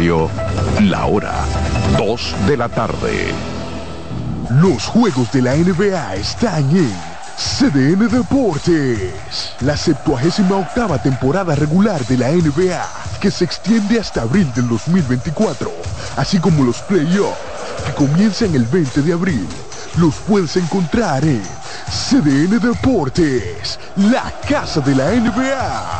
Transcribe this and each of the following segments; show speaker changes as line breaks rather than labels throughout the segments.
La hora 2 de la tarde.
Los juegos de la NBA están en CDN Deportes. La 78 octava temporada regular de la NBA, que se extiende hasta abril del 2024, así como los playoffs, que comienzan el 20 de abril. Los puedes encontrar en CDN Deportes, la casa de la NBA.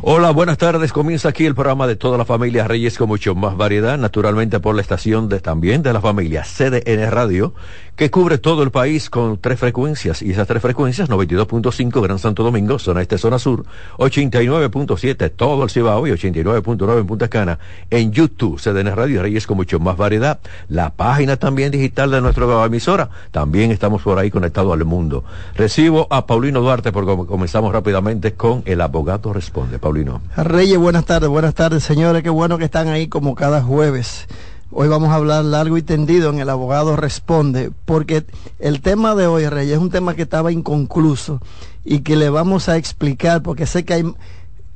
Hola, buenas tardes. Comienza aquí el programa de toda la familia Reyes con mucho más variedad, naturalmente por la estación de también de la familia CDN Radio, que cubre todo el país con tres frecuencias. Y esas tres frecuencias, 92.5 Gran Santo Domingo, zona este, zona sur, 89.7 todo el Cibao y 89.9 en Punta Cana. En YouTube, CDN Radio Reyes con mucho más variedad. La página también digital de nuestra emisora. También estamos por ahí conectados al mundo. Recibo a Paulino Duarte porque comenzamos rápidamente con El Abogado Responde. Paulino.
Reyes, buenas tardes, buenas tardes, señores. Qué bueno que están ahí como cada jueves. Hoy vamos a hablar largo y tendido en El Abogado Responde, porque el tema de hoy, Reyes, es un tema que estaba inconcluso y que le vamos a explicar, porque sé que hay,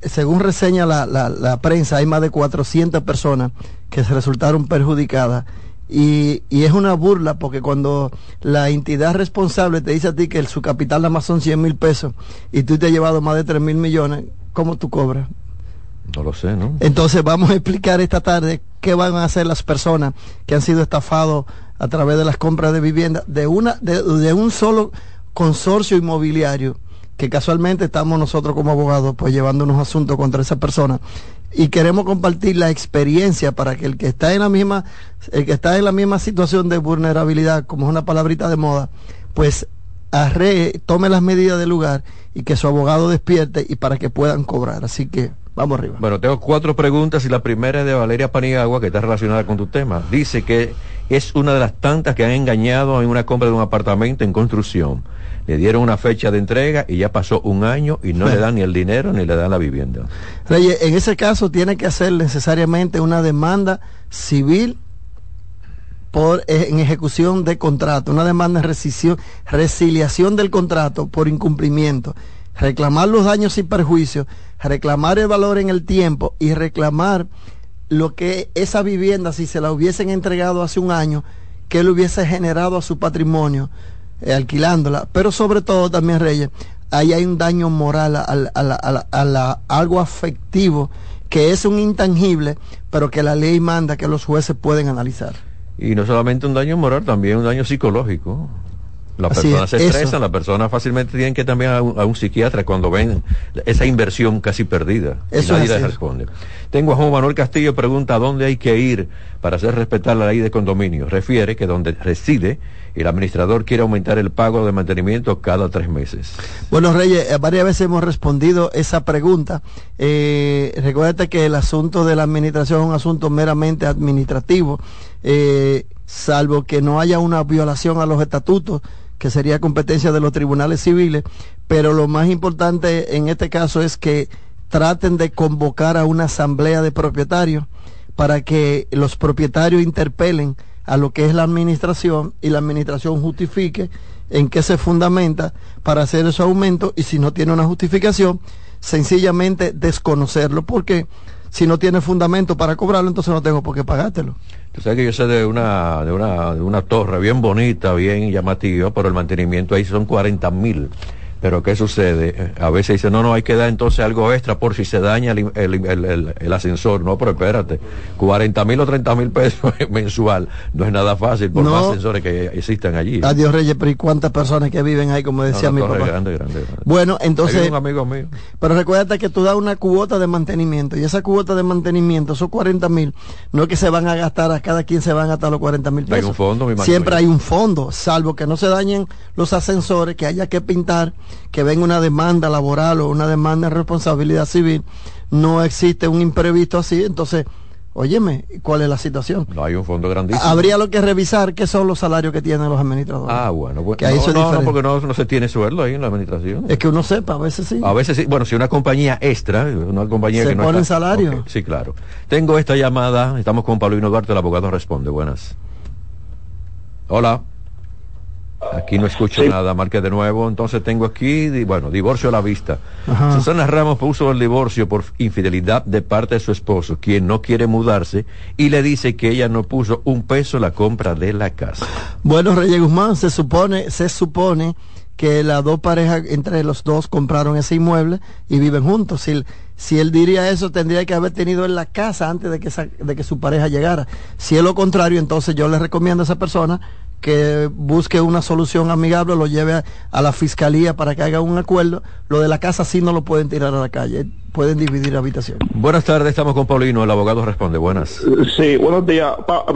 según reseña la, la, prensa, hay más de 400 personas que se resultaron perjudicadas. Y, y, es una burla porque cuando la entidad responsable te dice a ti que su capital nada más son 100 mil pesos y tú te has llevado más de 3 mil millones, ¿cómo tú cobras?
No lo sé, ¿no?
Entonces vamos a explicar esta tarde qué van a hacer las personas que han sido estafados a través de las compras de vivienda de una de, un solo consorcio inmobiliario que casualmente estamos nosotros como abogados pues llevando unos asuntos contra esa persona y queremos compartir la experiencia para que el que está en la misma el que está en la misma situación de vulnerabilidad como es una palabrita de moda pues arre, tome las medidas del lugar y que su abogado despierte y para que puedan cobrar. Así que vamos arriba.
Bueno, tengo cuatro preguntas y la primera es de Valeria Paniagua, que está relacionada con tu tema. Dice que es una de las tantas que han engañado en una compra de un apartamento en construcción. Le dieron una fecha de entrega y ya pasó un año y no le dan ni el dinero ni le dan la vivienda.
Reyes, en ese caso tiene que hacer necesariamente una demanda civil por, eh, en ejecución de contrato, una demanda de rescisión, resiliación del contrato por incumplimiento, reclamar los daños y perjuicios, reclamar el valor en el tiempo y reclamar lo que esa vivienda, si se la hubiesen entregado hace un año, que le hubiese generado a su patrimonio eh, alquilándola. Pero sobre todo también, Reyes, ahí hay un daño moral a, algo afectivo que es un intangible, pero que la ley manda que los jueces pueden analizar.
Y no solamente un daño moral, también un daño psicológico. Las personas se estresan, las personas fácilmente tienen que también a un, psiquiatra cuando ven esa inversión casi perdida.
Eso
nadie les responde. Tengo a Juan Manuel Castillo, pregunta dónde hay que ir para hacer respetar la ley de condominio. Refiere que donde reside el administrador quiere aumentar el pago de mantenimiento cada tres meses.
Bueno, Reyes, eh, varias veces hemos respondido esa pregunta. Eh, recuerda que el asunto de la administración es un asunto meramente administrativo, eh, salvo que no haya una violación a los estatutos que sería competencia de los tribunales civiles, pero lo más importante en este caso es que traten de convocar a una asamblea de propietarios para que los propietarios interpelen a lo que es la administración y la administración justifique en qué se fundamenta para hacer ese aumento y si no tiene una justificación, sencillamente desconocerlo, porque si no tiene fundamento para cobrarlo, entonces no tengo por qué pagártelo.
Tú sabes que yo sé de una, de una, de una torre bien bonita, bien llamativa, pero el mantenimiento ahí son 40 mil. Pero ¿qué sucede? A veces dice, no, no, hay que dar entonces algo extra por si se daña el, el, el, ascensor. No, pero espérate, 40 mil o 30 mil pesos mensual no es nada fácil por más ascensores que existen allí.
Adiós Reyes, pero ¿y cuántas personas que viven ahí, como decía mi papá?
Grande, grande,
Bueno, entonces...
un amigo mío.
Pero recuerda que tú das una cuota de mantenimiento y esa cuota de mantenimiento, son 40 mil, no es que se van a gastar, a cada quien se van a gastar los 40 mil pesos.
Hay un fondo, mi
Siempre hay un fondo, salvo que no se dañen los ascensores, que haya que pintar que venga una demanda laboral o una demanda de responsabilidad civil, no existe un imprevisto así, entonces Óyeme, ¿cuál es la situación?
No hay un fondo grandísimo.
Habría lo que revisar qué son los salarios que tienen los administradores.
Ah, bueno,
pues, no,
no, no, porque no, no, se tiene sueldo ahí en la administración.
Es que uno sepa, a veces sí.
A veces sí. Bueno, si una compañía extra, una compañía que no
pone salario.
Sí, claro. Tengo esta llamada, estamos con Paulino Duarte, el abogado responde. Buenas. Hola. Aquí no escucho nada, marque de nuevo. Entonces tengo aquí, bueno, divorcio a la vista. Susana Ramos puso el divorcio por infidelidad de parte de su esposo, quien no quiere mudarse, y le dice que ella no puso un peso en la compra de la casa.
Bueno, Reyes Guzmán, se supone, se supone que las dos parejas, entre los dos, compraron ese inmueble y viven juntos. Si, si él diría eso, tendría que haber tenido en la casa antes de que, de que su pareja llegara. Si es lo contrario, entonces yo le recomiendo a esa persona que busque una solución amigable, lo lleve a, la fiscalía para que haga un acuerdo. Lo de la casa sí no lo pueden tirar a la calle, pueden dividir habitación.
Buenas tardes, estamos con Paulino, el abogado responde. Buenas.
Sí, buenos días,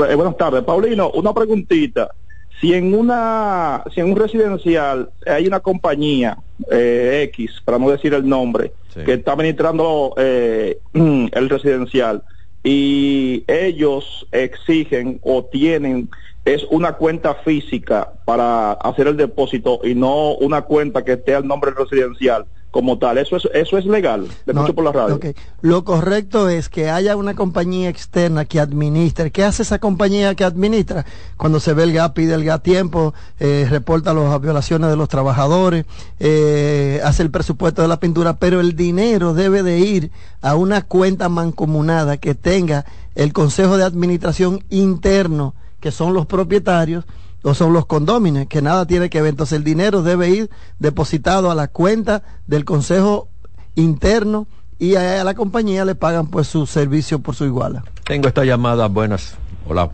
eh, buenas tardes. Paulino, una preguntita. Si en una, si en un residencial hay una compañía eh, X, para no decir el nombre, que está administrando eh, el residencial y ellos exigen o tienen es una cuenta física para hacer el depósito y no una cuenta que esté al nombre residencial como tal. Eso es, eso es legal, de mucho por la radio.
Lo correcto es que haya una compañía externa que administre. ¿Qué hace esa compañía que administra? Cuando se ve el GAP, pide el GAP tiempo, eh, reporta las violaciones de los trabajadores, eh, hace el presupuesto de la pintura, pero el dinero debe de ir a una cuenta mancomunada que tenga el Consejo de Administración interno que son los propietarios o son los condóminos, que nada tiene que ver. Entonces el dinero debe ir depositado a la cuenta del Consejo Interno y a, la compañía le pagan pues su servicio por su iguala.
Tengo esta llamada, buenas. Hola.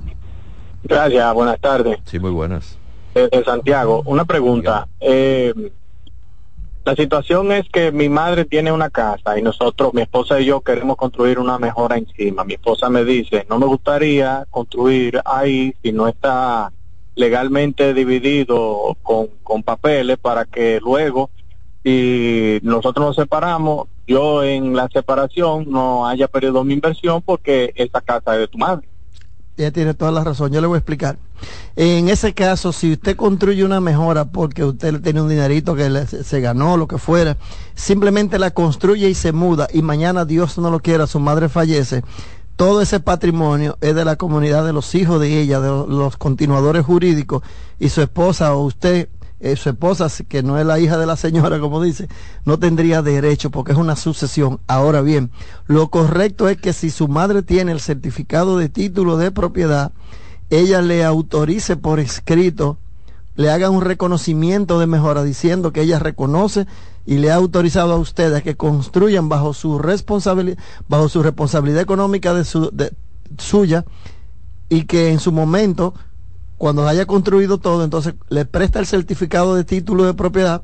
Gracias, buenas tardes.
Sí, muy buenas.
Desde Santiago, una pregunta. Eh, la situación es que mi madre tiene una casa y nosotros, mi esposa y yo, queremos construir una mejora encima. Mi esposa me dice, no me gustaría construir ahí si no está legalmente dividido con, con papeles para que luego, si nosotros nos separamos, yo en la separación no haya perdido mi inversión porque esa casa es de tu madre.
Ella tiene toda la razón, yo le voy a explicar. En ese caso, si usted construye una mejora porque usted tiene un dinerito que se ganó, lo que fuera, simplemente la construye y se muda y mañana Dios no lo quiera, su madre fallece, todo ese patrimonio es de la comunidad de los hijos de ella, de los continuadores jurídicos y su esposa o usted eh, su esposa, que no es la hija de la señora, como dice, no tendría derecho porque es una sucesión. Ahora bien, lo correcto es que si su madre tiene el certificado de título de propiedad, ella le autorice por escrito, le haga un reconocimiento de mejora diciendo que ella reconoce y le ha autorizado a ustedes que construyan bajo su responsabilidad, bajo su responsabilidad económica de su, de, suya y que en su momento cuando haya construido todo, entonces le presta el certificado de título de propiedad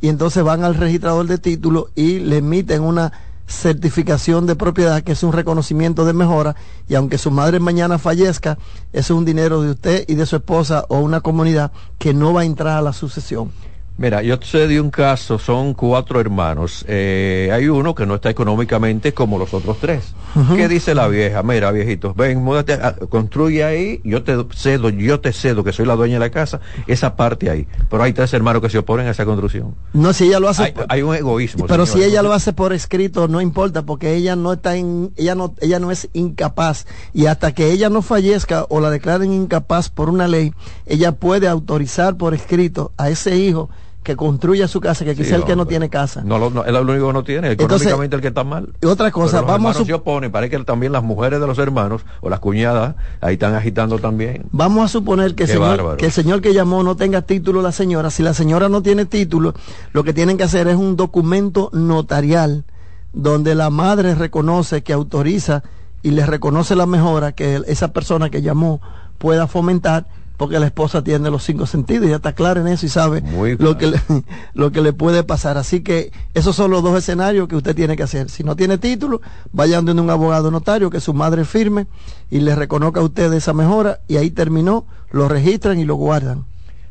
y entonces van al registrador de título y le emiten una certificación de propiedad que es un reconocimiento de mejora y aunque su madre mañana fallezca, es un dinero de usted y de su esposa o una comunidad que no va a entrar a la sucesión.
Mira, yo sé de un caso, son cuatro hermanos. Eh, hay uno que no está económicamente como los otros tres. ¿Qué dice la vieja? Mira, viejitos, ven, múdate, construye ahí, yo te cedo, yo te cedo que soy la dueña de la casa, esa parte ahí. Pero hay tres hermanos que se oponen a esa construcción.
No, si ella lo hace.
Hay, un egoísmo.
Pero si ella lo hace por escrito, no importa, porque ella no está en, ella no, ella no es incapaz. Y hasta que ella no fallezca o la declaren incapaz por una ley, ella puede autorizar por escrito a ese hijo que construya su casa, que quizá el que no tiene casa.
No, no, es el único que no tiene, económicamente el que está mal.
Y otra cosa, vamos
a se oponen, parece que también las mujeres de los hermanos o las cuñadas ahí están agitando también.
Vamos a suponer que, señor, que el señor que llamó no tenga título la señora. Si la señora no tiene título, lo que tienen que hacer es un documento notarial donde la madre reconoce que autoriza y le reconoce la mejora que esa persona que llamó pueda fomentar porque la esposa tiene los cinco sentidos y ya está clara en eso y sabe lo, que le, lo que le puede pasar. Así que esos son los dos escenarios que usted tiene que hacer. Si no tiene título, vayan donde un abogado notario que su madre firme y le reconozca a usted esa mejora y ahí terminó, lo registran y lo guardan.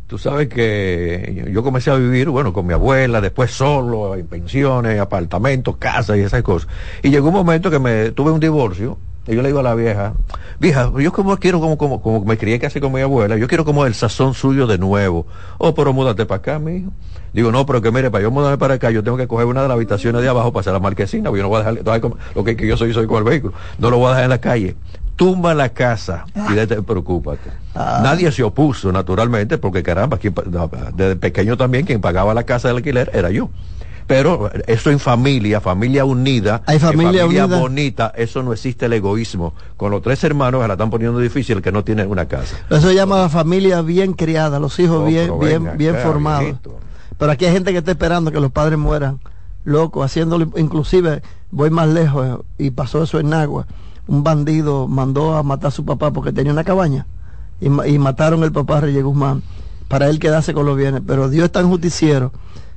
Tú sabes que yo comencé a vivir, bueno, con mi abuela, después solo, en pensiones, apartamentos, casas y esas cosas. Y llegó un momento que me tuve un divorcio yo le digo a la vieja, vieja, yo como quiero como, como, como me crié casi con mi abuela, yo quiero como el sazón suyo de nuevo. Oh, pero múdate para acá, mijo. Digo, no, pero que mire, para yo mudarme para acá, yo tengo que coger una de las habitaciones de abajo para hacer la marquesina, porque yo no voy a dejar, lo que, yo soy, soy con el vehículo. No lo voy a dejar en la calle tumba la casa y de te preocúpate. Ah. Nadie se opuso, naturalmente, porque caramba, desde pequeño también quien pagaba la casa del alquiler era yo. Pero eso en familia, familia unida,
Hay familia,
bonita, eso no existe el egoísmo. Con los tres hermanos se la están poniendo difícil que no tienen una casa.
Eso se llama familia bien criada, los hijos bien, bien, bien formados. Pero aquí hay gente que está esperando que los padres mueran, loco, haciéndolo, inclusive voy más lejos y pasó eso en Agua un bandido mandó a matar a su papá porque tenía una cabaña y, mataron el papá Reyes Guzmán para él quedarse con los bienes. Pero Dios es tan justiciero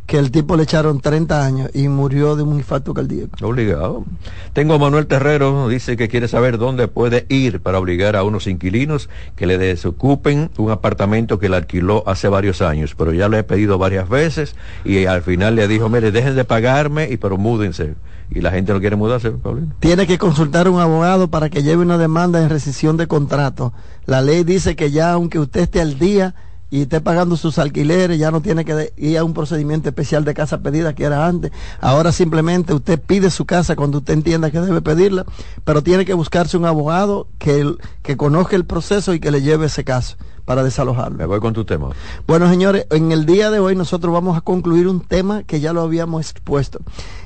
que el tipo le echaron 30 años y murió de un infarto cardíaco.
Obligado. Tengo a Manuel Terrero, dice que quiere saber dónde puede ir para obligar a unos inquilinos que le desocupen un apartamento que le alquiló hace varios años, pero ya le he pedido varias veces y al final le dijo, mire, dejen de pagarme y pero múdense y la gente no quiere mudarse, Paulino.
Tiene que consultar a un abogado para que lleve una demanda en rescisión de contrato. La ley dice que ya aunque usted esté al día y esté pagando sus alquileres, ya no tiene que ir a un procedimiento especial de casa pedida que era antes. Ahora simplemente usted pide su casa cuando usted entienda que debe pedirla, pero tiene que buscarse un abogado que, que conozca el proceso y que le lleve ese caso para desalojarlo.
Me voy con tu tema.
Bueno, señores, en el día de hoy nosotros vamos a concluir un tema que ya lo habíamos expuesto.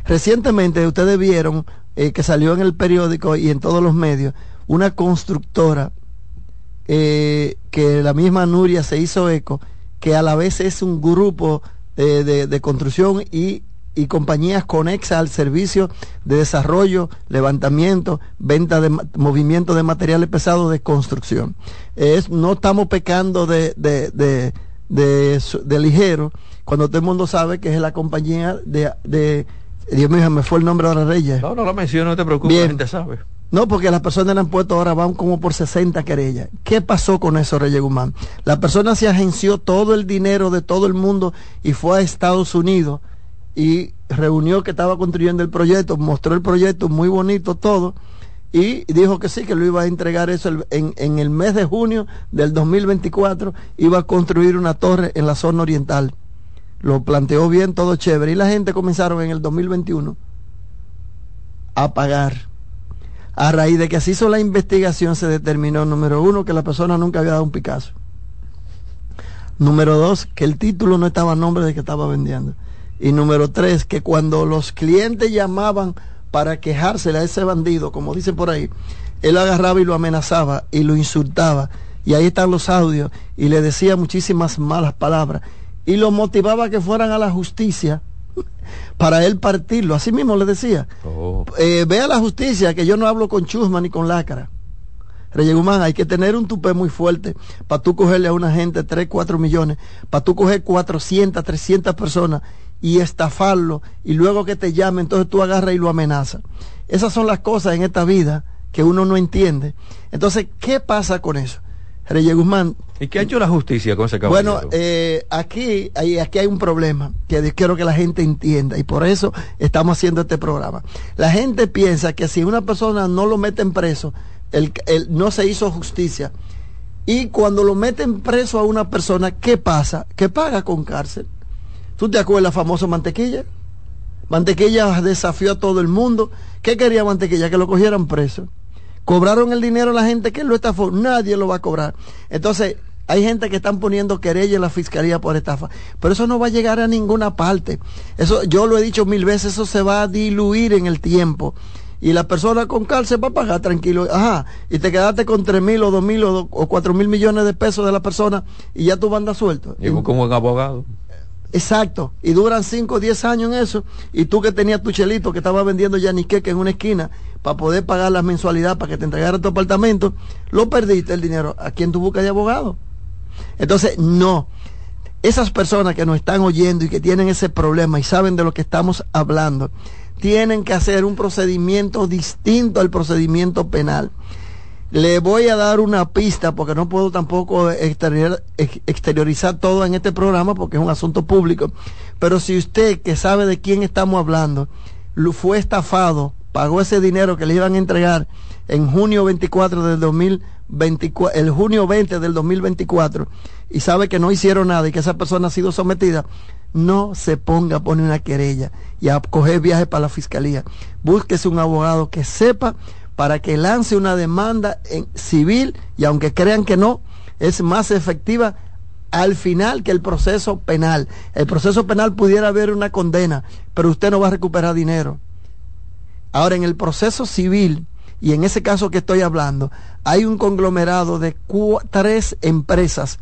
Recientemente ustedes vieron eh, que salió en el periódico y en todos los medios una constructora eh, que la misma Nuria se hizo eco, que a la vez es un grupo eh, de, construcción y, y, compañías conexas al servicio de desarrollo, levantamiento, venta de movimiento de materiales pesados de construcción. Es, no estamos pecando de, de, de, de, ligero cuando todo el mundo sabe que es la compañía de, de Dios mío, me fue el nombre de la Reyes.
No, no lo menciono, no te preocupes, la gente sabe.
No, porque las personas le han puesto ahora van como por 60 querellas. ¿Qué pasó con eso, Reyes Guzmán? La persona se agenció todo el dinero de todo el mundo y fue a Estados Unidos y reunió que estaba construyendo el proyecto, mostró el proyecto muy bonito todo y dijo que sí, que lo iba a entregar eso en, en el mes de junio del 2024, iba a construir una torre en la zona oriental. Lo planteó bien, todo chévere. Y la gente comenzaron en el 2021 a pagar a raíz de que se hizo la investigación se determinó, número uno, que la persona nunca había dado un Picasso. Número dos, que el título no estaba a nombre de que estaba vendiendo. Y número tres, que cuando los clientes llamaban para quejársele a ese bandido, como dicen por ahí, él agarraba y lo amenazaba y lo insultaba. Y ahí están los audios y le decía muchísimas malas palabras. Y lo motivaba a que fueran a la justicia para él partirlo. Así mismo le decía. Oh. Eh, vea la justicia, que yo no hablo con chusma ni con lacra. Reyes Guzmán, hay que tener un tupé muy fuerte para tú cogerle a una gente 3, 4 millones, para tú coger 400, 300 personas y estafarlo y luego que te llame, entonces tú agarras y lo amenazas. Esas son las cosas en esta vida que uno no entiende. Entonces, ¿qué pasa con eso? Reyes Guzmán.
¿Y qué ha hecho la justicia con ese
caballero? Bueno, eh, aquí, hay, aquí hay un problema que quiero que la gente entienda y por eso estamos haciendo este programa. La gente piensa que si una persona no lo meten preso, el, no se hizo justicia. Y cuando lo meten preso a una persona, ¿qué pasa? Que paga con cárcel. ¿Tú te acuerdas famoso Mantequilla? Mantequilla desafió a todo el mundo. ¿Qué quería Mantequilla? Que lo cogieran preso. Cobraron el dinero la gente que lo estafó, nadie lo va a cobrar. Entonces, hay gente que están poniendo querella en la fiscalía por estafa, pero eso no va a llegar a ninguna parte. Eso yo lo he dicho mil veces, eso se va a diluir en el tiempo. Y la persona con cárcel va a pagar tranquilo. Ajá, y te quedaste con tres mil o dos mil o, cuatro mil millones de pesos de la persona y ya tú bandas suelto.
Y como un abogado.
Exacto, y duran 5 o 10 años en eso, y tú que tenías tu chelito que estaba vendiendo ya que en una esquina para poder pagar la mensualidad para que te entregara tu apartamento, lo perdiste el dinero. ¿A quién tú buscas de abogado? Entonces, no. Esas personas que nos están oyendo y que tienen ese problema y saben de lo que estamos hablando, tienen que hacer un procedimiento distinto al procedimiento penal. Le voy a dar una pista porque no puedo tampoco exteriorizar todo en este programa porque es un asunto público. Pero si usted que sabe de quién estamos hablando, fue estafado, pagó ese dinero que le iban a entregar en junio 24 del 2024, el junio 20 del 2024 y sabe que no hicieron nada y que esa persona ha sido sometida, no se ponga a poner una querella y a coger viaje para la fiscalía. Búsquese un abogado que sepa para que lance una demanda civil y aunque crean que no, es más efectiva al final que el proceso penal. El proceso penal pudiera haber una condena, pero usted no va a recuperar dinero. Ahora, en el proceso civil, y en ese caso que estoy hablando, hay un conglomerado de tres empresas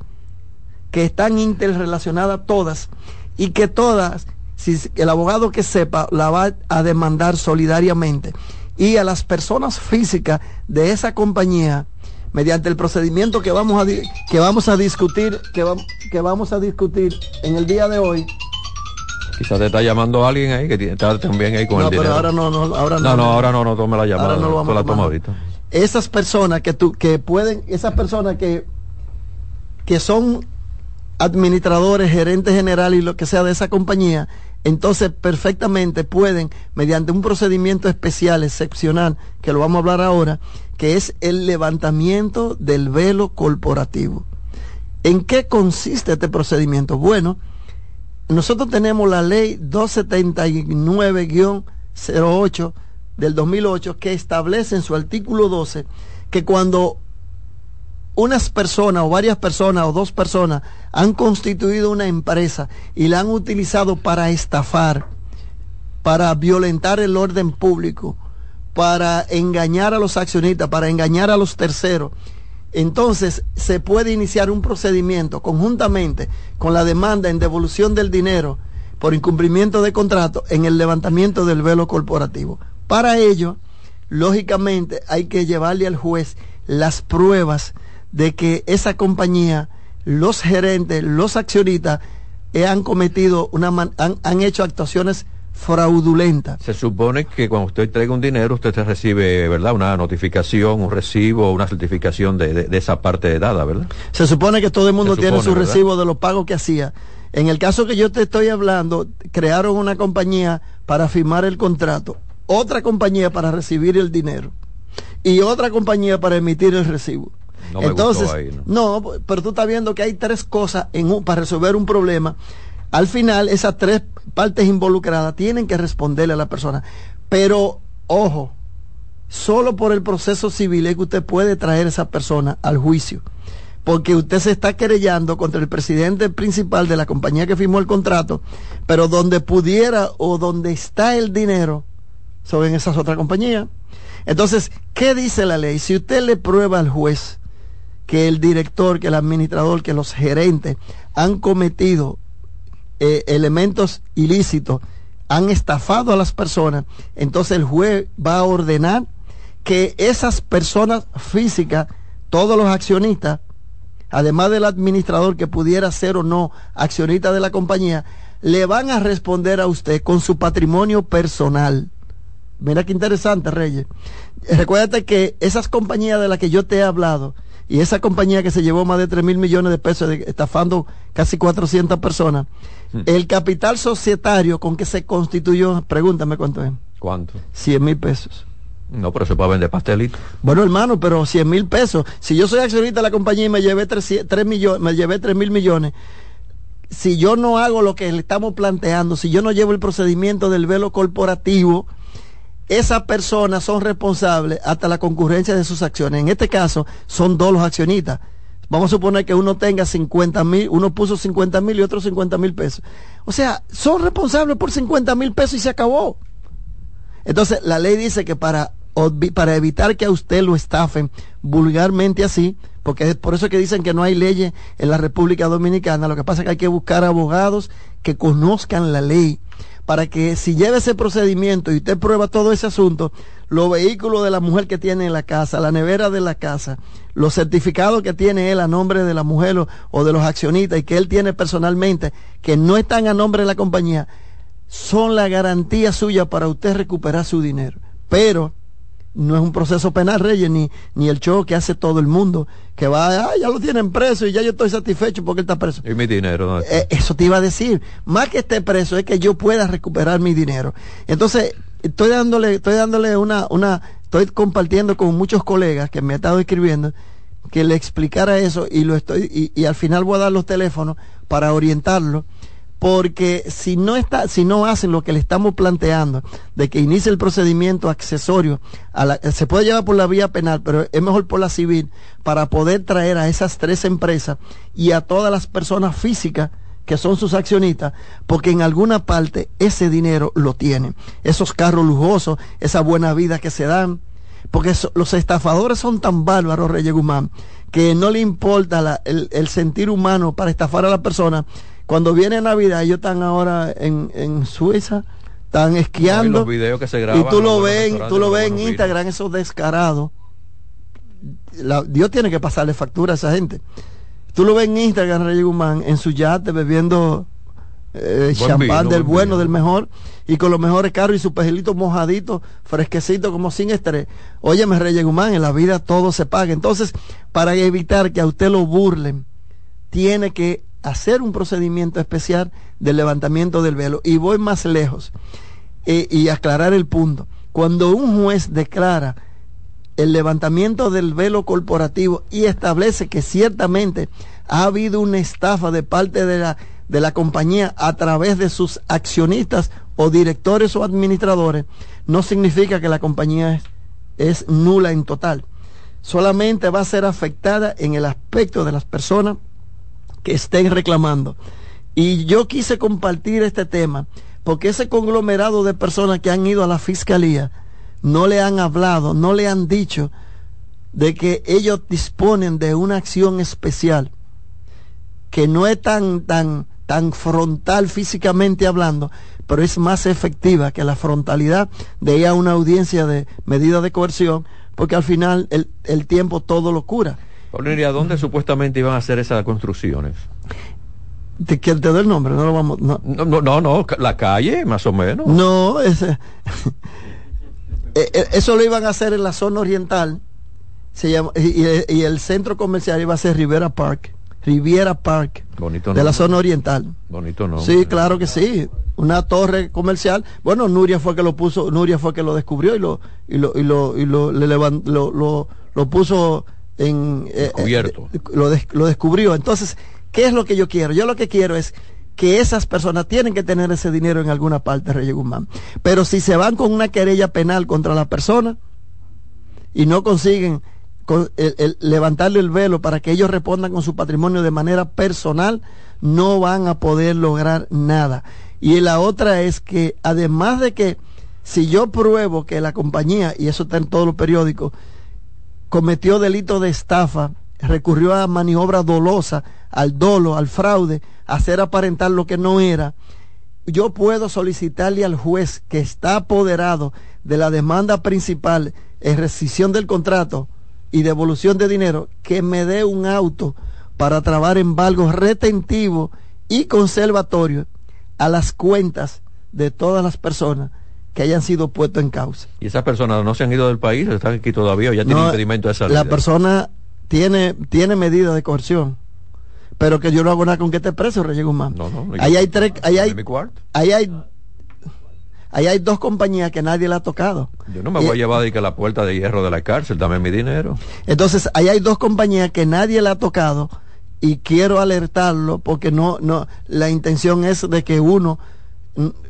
que están interrelacionadas todas y que todas, si el abogado que sepa, la va a demandar solidariamente. Y a las personas físicas de esa compañía, mediante el procedimiento que vamos a, que vamos a discutir, que, que vamos a discutir en el día de hoy,
Quizás te está llamando alguien ahí que está también ahí con el dinero.
ahora no, no, ahora
no. No, no, ahora no, no tome la llamada. Ahora no lo vamos la toma ahorita.
Esas personas que tú, que pueden, esas personas que, que son administradores, gerentes generales y lo que sea de esa compañía, entonces perfectamente pueden, mediante un procedimiento especial, excepcional, que lo vamos a hablar ahora, que es el levantamiento del velo corporativo. ¿En qué consiste este procedimiento? Bueno, nosotros tenemos la ley 279-08 del 2008 que establece en su artículo 12 que cuando unas personas o varias personas o dos personas han constituido una empresa y la han utilizado para estafar, para violentar el orden público, para engañar a los accionistas, para engañar a los terceros, entonces se puede iniciar un procedimiento conjuntamente con la demanda en devolución del dinero por incumplimiento de contrato en el levantamiento del velo corporativo. Para ello, lógicamente, hay que llevarle al juez las pruebas de que esa compañía, los gerentes, los accionistas, eh, han cometido una han, han hecho actuaciones fraudulenta.
Se supone que cuando usted entrega un dinero, usted recibe, ¿verdad? Una notificación, un recibo, una certificación de, esa parte dada, ¿verdad?
Se supone que todo el mundo tiene su recibo de los pagos que hacía. En el caso que yo te estoy hablando, crearon una compañía para firmar el contrato, otra compañía para recibir el dinero y otra compañía para emitir el recibo. No Entonces, ¿no? pero tú estás viendo que hay tres cosas en para resolver un problema. Al final, esas tres partes involucradas tienen que responderle a la persona. Pero, ojo, solo por el proceso civil es que usted puede traer a esa persona al juicio. Porque usted se está querellando contra el presidente principal de la compañía que firmó el contrato, pero donde pudiera o donde está el dinero son en esas otras compañías. Entonces, ¿qué dice la ley? Si usted le prueba al juez que el director, que el administrador, que los gerentes han cometido eh, elementos ilícitos han estafado a las personas, entonces el juez va a ordenar que esas personas físicas, todos los accionistas, además del administrador que pudiera ser o no accionista de la compañía, le van a responder a usted con su patrimonio personal. Mira qué interesante, Reyes. Recuérdate que esas compañías de las que yo te he hablado, y esa compañía que se llevó más de 3 mil millones de pesos estafando casi 400 personas, hmm. el capital societario con que se constituyó, pregúntame cuánto es.
¿Cuánto?
100 mil pesos.
No, pero se puede vender pastelitos.
Bueno, hermano, pero 100 mil pesos. Si yo soy accionista de la compañía y me llevé 3, millones, me llevé 3 mil millones, si yo no hago lo que le estamos planteando, si yo no llevo el procedimiento del velo corporativo, esas personas son responsables hasta la concurrencia de sus acciones. En este caso, son dos los accionistas. Vamos a suponer que uno tenga 50 mil, uno puso 50 mil y otro 50 mil pesos. O sea, son responsables por 50 mil pesos y se acabó. Entonces, la ley dice que para, para evitar que a usted lo estafen vulgarmente así, porque es por eso que dicen que no hay leyes en la República Dominicana, lo que pasa es que hay que buscar abogados que conozcan la ley para que si lleva ese procedimiento y usted prueba todo ese asunto, los vehículos de la mujer que tiene en la casa, la nevera de la casa, los certificados que tiene él a nombre de la mujer o, de los accionistas y que él tiene personalmente, que no están a nombre de la compañía, son la garantía suya para usted recuperar su dinero. Pero no es un proceso penal, Reyes, ni, ni el show que hace todo el mundo, que va, ah, ya lo tienen preso y ya yo estoy satisfecho porque él está preso.
¿Y mi dinero?
Eh, eso te iba a decir. Más que esté preso es que yo pueda recuperar mi dinero. Entonces, estoy dándole, estoy dándole una, una, estoy compartiendo con muchos colegas que me han estado escribiendo que le explicara eso y lo estoy, y, y al final voy a dar los teléfonos para orientarlo porque si no está, si no hacen lo que le estamos planteando, de que inicie el procedimiento accesorio, se puede llevar por la vía penal, pero es mejor por la civil, para poder traer a esas tres empresas y a todas las personas físicas que son sus accionistas, porque en alguna parte ese dinero lo tienen. Esos carros lujosos, esa buena vida que se dan, porque los estafadores son tan bárbaros, Reyes Guzmán, que no le importa el, el sentir humano para estafar a la persona cuando viene Navidad, ellos están ahora en, en Suiza, están esquiando. y tú lo ves, tú lo ves en Instagram, esos descarados. Dios tiene que pasarle factura a esa gente. Tú lo ves en Instagram, Rey Guzmán, en su yate bebiendo eh, champán del bueno, del mejor, y con los mejores carros y su pejilito mojadito, fresquecito, como sin estrés. Óyeme, Rey Guzmán, en la vida todo se paga. Entonces, para evitar que a usted lo burlen, tiene que hacer un procedimiento especial de levantamiento del velo. Y voy más lejos eh, y aclarar el punto. Cuando un juez declara el levantamiento del velo corporativo y establece que ciertamente ha habido una estafa de parte de la, de la compañía a través de sus accionistas o directores o administradores, no significa que la compañía es, es nula en total. Solamente va a ser afectada en el aspecto de las personas que estén reclamando. Y yo quise compartir este tema porque ese conglomerado de personas que han ido a la fiscalía no le han hablado, no le han dicho de que ellos disponen de una acción especial que no es tan tan tan frontal físicamente hablando, pero es más efectiva que la frontalidad de ir a una audiencia de medida de coerción, porque al final el, el tiempo todo lo cura.
¿Y ¿a dónde supuestamente iban a hacer esas construcciones?
¿Te, te doy el nombre? No lo vamos.
No. No, no, no, la calle, más o menos.
No, ese, eh, eh, eso lo iban a hacer en la zona oriental. Se llama, y, y, el centro comercial iba a ser Rivera Park. Riviera Park.
Bonito
De la zona oriental.
Bonito no.
Sí, claro que sí. Una torre comercial. Bueno, Nuria fue que lo puso, Nuria fue que lo descubrió y lo, y lo, y lo, y lo, le lo, lo, lo puso en,
eh, eh,
lo, lo descubrió. Entonces, ¿qué es lo que yo quiero? Yo lo que quiero es que esas personas tienen que tener ese dinero en alguna parte, Reyes Guzmán. Pero si se van con una querella penal contra la persona y no consiguen levantarle el velo para que ellos respondan con su patrimonio de manera personal, no van a poder lograr nada. Y la otra es que además de que si yo pruebo que la compañía, y eso está en todos los periódicos, cometió delito de estafa, recurrió a maniobra dolosa, al dolo, al fraude, a hacer aparentar lo que no era, yo puedo solicitarle al juez que está apoderado de la demanda principal en rescisión del contrato y devolución de dinero que me dé un auto para trabar embargos retentivos y conservatorio a las cuentas de todas las personas que hayan sido puestos en causa.
¿Y esas personas no se han ido del país? ¿Están aquí todavía o ya tienen impedimento de salida?
La persona tiene, tiene medida de coerción. Pero que yo no hago nada con que esté preso, Reyes Guzmán. No, no. Ahí hay tres, ahí hay, ahí hay, ahí hay dos compañías que nadie le ha tocado.
Yo no me voy a llevar de que la puerta de hierro de la cárcel, dame mi dinero.
Entonces, ahí hay dos compañías que nadie le ha tocado y quiero alertarlo porque no, no, la intención es de que uno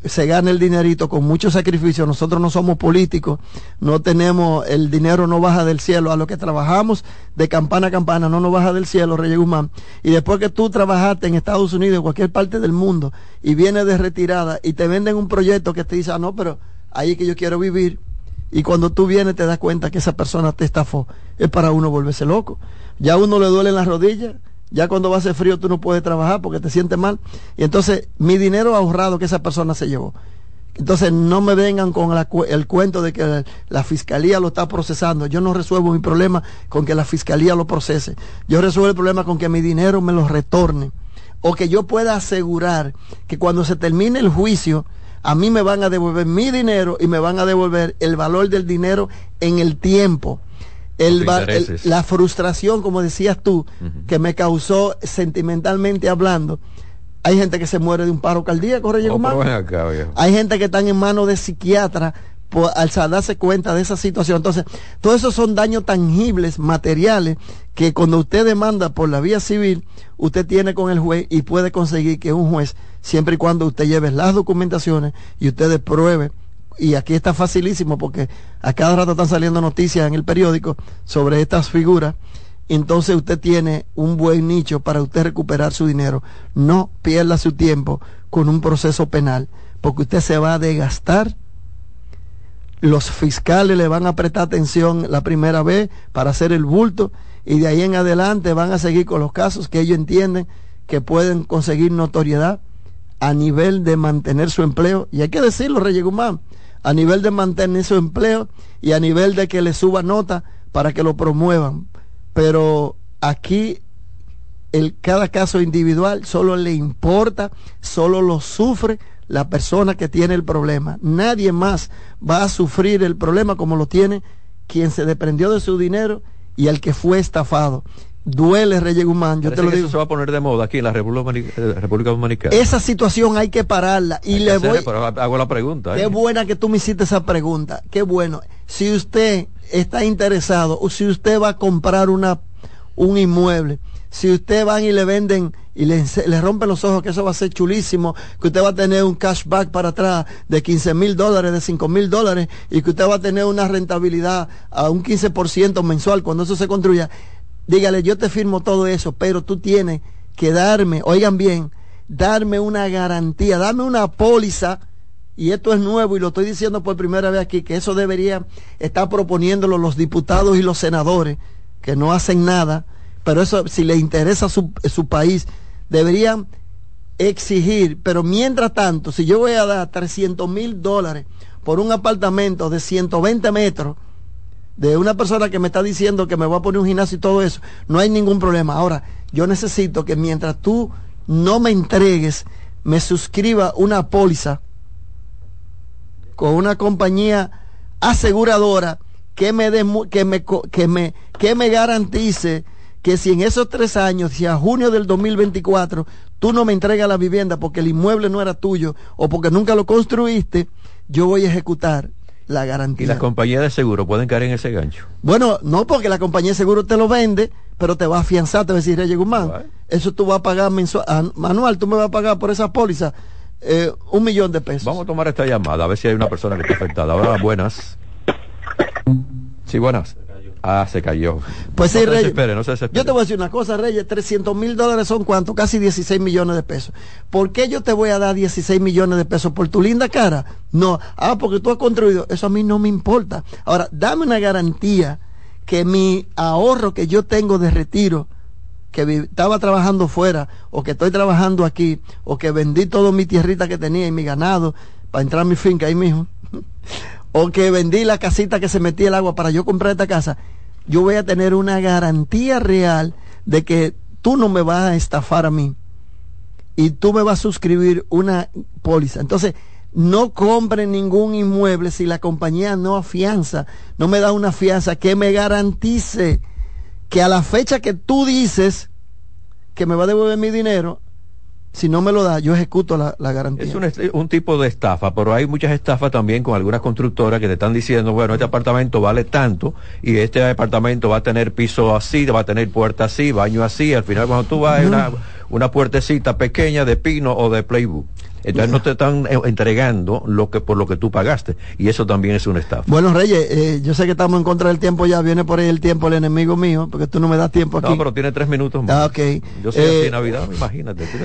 se gana el dinerito con mucho sacrificio. Nosotros no somos políticos, no tenemos, el dinero no baja del cielo. A lo que trabajamos de campana a campana no nos baja del cielo, Reyes Guzmán. Y después que tú trabajaste en Estados Unidos, en cualquier parte del mundo, y vienes de retirada y te venden un proyecto que te dice, ah, no, pero ahí que yo quiero vivir. Y cuando tú vienes te das cuenta que esa persona te estafó. Es para uno volverse loco. Ya a uno le duele las rodillas ya cuando va a hacer frío tú no puedes trabajar porque te sientes mal. Y entonces mi dinero ahorrado que esa persona se llevó. Entonces no me vengan con el cuento de que la, fiscalía lo está procesando. Yo no resuelvo mi problema con que la fiscalía lo procese. Yo resuelvo el problema con que mi dinero me lo retorne. O que yo pueda asegurar que cuando se termine el juicio a mí me van a devolver mi dinero y me van a devolver el valor del dinero en el tiempo. El, la frustración, como decías tú, que me causó sentimentalmente hablando. Hay gente que se muere de un paro cardíaco, oh, Hay gente que están en manos de psiquiatra al darse cuenta de esa situación. Entonces, todos esos son daños tangibles, materiales, que cuando usted demanda por la vía civil, usted tiene con el juez y puede conseguir que un juez, siempre y cuando usted lleve las documentaciones y usted pruebe, y aquí está facilísimo porque a cada rato están saliendo noticias en el periódico sobre estas figuras, entonces usted tiene un buen nicho para usted recuperar su dinero. No pierda su tiempo con un proceso penal, porque usted se va a desgastar los fiscales le van a prestar atención la primera vez para hacer el bulto y de ahí en adelante van a seguir con los casos que ellos entienden que pueden conseguir notoriedad a nivel de mantener su empleo. Y hay que decirlo, Reyes Guzmán, a nivel de mantener su empleo y a nivel de que le suba nota para que lo promuevan. Pero aquí el, cada caso individual solo le importa, solo lo sufre la persona que tiene el problema. Nadie más va a sufrir el problema como lo tiene quien se desprendió de su dinero y el que fue estafado. Duele, Reyes Guzmán, yo te lo digo.
Eso se va a poner de moda aquí en la República, Dominicana.
Esa situación hay que pararla. Y le voy.
hago la pregunta.
Qué ¿eh? buena que tú me hiciste esa pregunta. Qué bueno. Si usted está interesado o si usted va a comprar una, un inmueble, si usted van y le venden y le, rompen los ojos, que eso va a ser chulísimo, que usted va a tener un cashback para atrás de 15 mil dólares, de 5 mil dólares, y que usted va a tener una rentabilidad a un 15% mensual cuando eso se construya, dígale, yo te firmo todo eso, pero tú tienes que darme, oigan bien, darme una garantía, darme una póliza, y esto es nuevo y lo estoy diciendo por primera vez aquí, que eso debería estar proponiéndolo los diputados y los senadores, que no hacen nada, pero eso si le interesa su, su país, deberían exigir, pero mientras tanto, si yo voy a dar 300 mil dólares por un apartamento de 120 metros, de una persona que me está diciendo que me va a poner un gimnasio y todo eso, no hay ningún problema. Ahora, yo necesito que mientras tú no me entregues, me suscriba una póliza con una compañía aseguradora que me, que me, que me, que me garantice que si en esos tres años, si a junio del 2024 tú no me entregas la vivienda porque el inmueble no era tuyo o porque nunca lo construiste, yo voy a ejecutar la garantía.
¿Y las compañías de seguro pueden caer en ese gancho?
Bueno, no, porque la compañía de seguro te lo vende, pero te va a afianzar, te va a decir, Reyes Guzmán, eso tú vas a pagar mensual, manual, tú me vas a pagar por esa póliza eh, un millón de pesos.
Vamos a tomar esta llamada, a ver si hay una persona que está afectada. Ahora, buenas. Sí, buenas. Ah, se cayó.
Pues sí, Reyes. Yo te voy a decir una cosa, Reyes. 300 mil dólares son cuánto? Casi 16 millones de pesos. ¿Por qué yo te voy a dar 16 millones de pesos? ¿Por tu linda cara? No. Ah, porque tú has construido. Eso a mí no me importa. Ahora, dame una garantía que mi ahorro que yo tengo de retiro, que estaba trabajando fuera, o que estoy trabajando aquí, o que vendí toda mi tierrita que tenía y mi ganado para entrar a mi finca ahí mismo o que vendí la casita que se metía el agua para yo comprar esta casa, yo voy a tener una garantía real de que tú no me vas a estafar a mí y tú me vas a suscribir una póliza. Entonces, no compre ningún inmueble si la compañía no afianza, no me da una fianza que me garantice que a la fecha que tú dices que me va a devolver mi dinero, si no me lo da, yo ejecuto la, garantía.
Es un, tipo de estafa, pero hay muchas estafas también con algunas constructoras que te están diciendo, bueno, este apartamento vale tanto y este apartamento va a tener piso así, va a tener puerta así, baño así, al final cuando tú vas una, una puertecita pequeña de pino o de playbook. Entonces no te están eh, entregando lo que por lo que tú pagaste y eso también es un estafa.
Bueno, Reyes, eh, yo sé que estamos en contra del tiempo ya, viene por ahí el tiempo el enemigo mío, porque tú no me das tiempo aquí.
No, pero tiene tres minutos más.
Ah, ok.
Yo soy así eh, Navidad, imagínate. Tú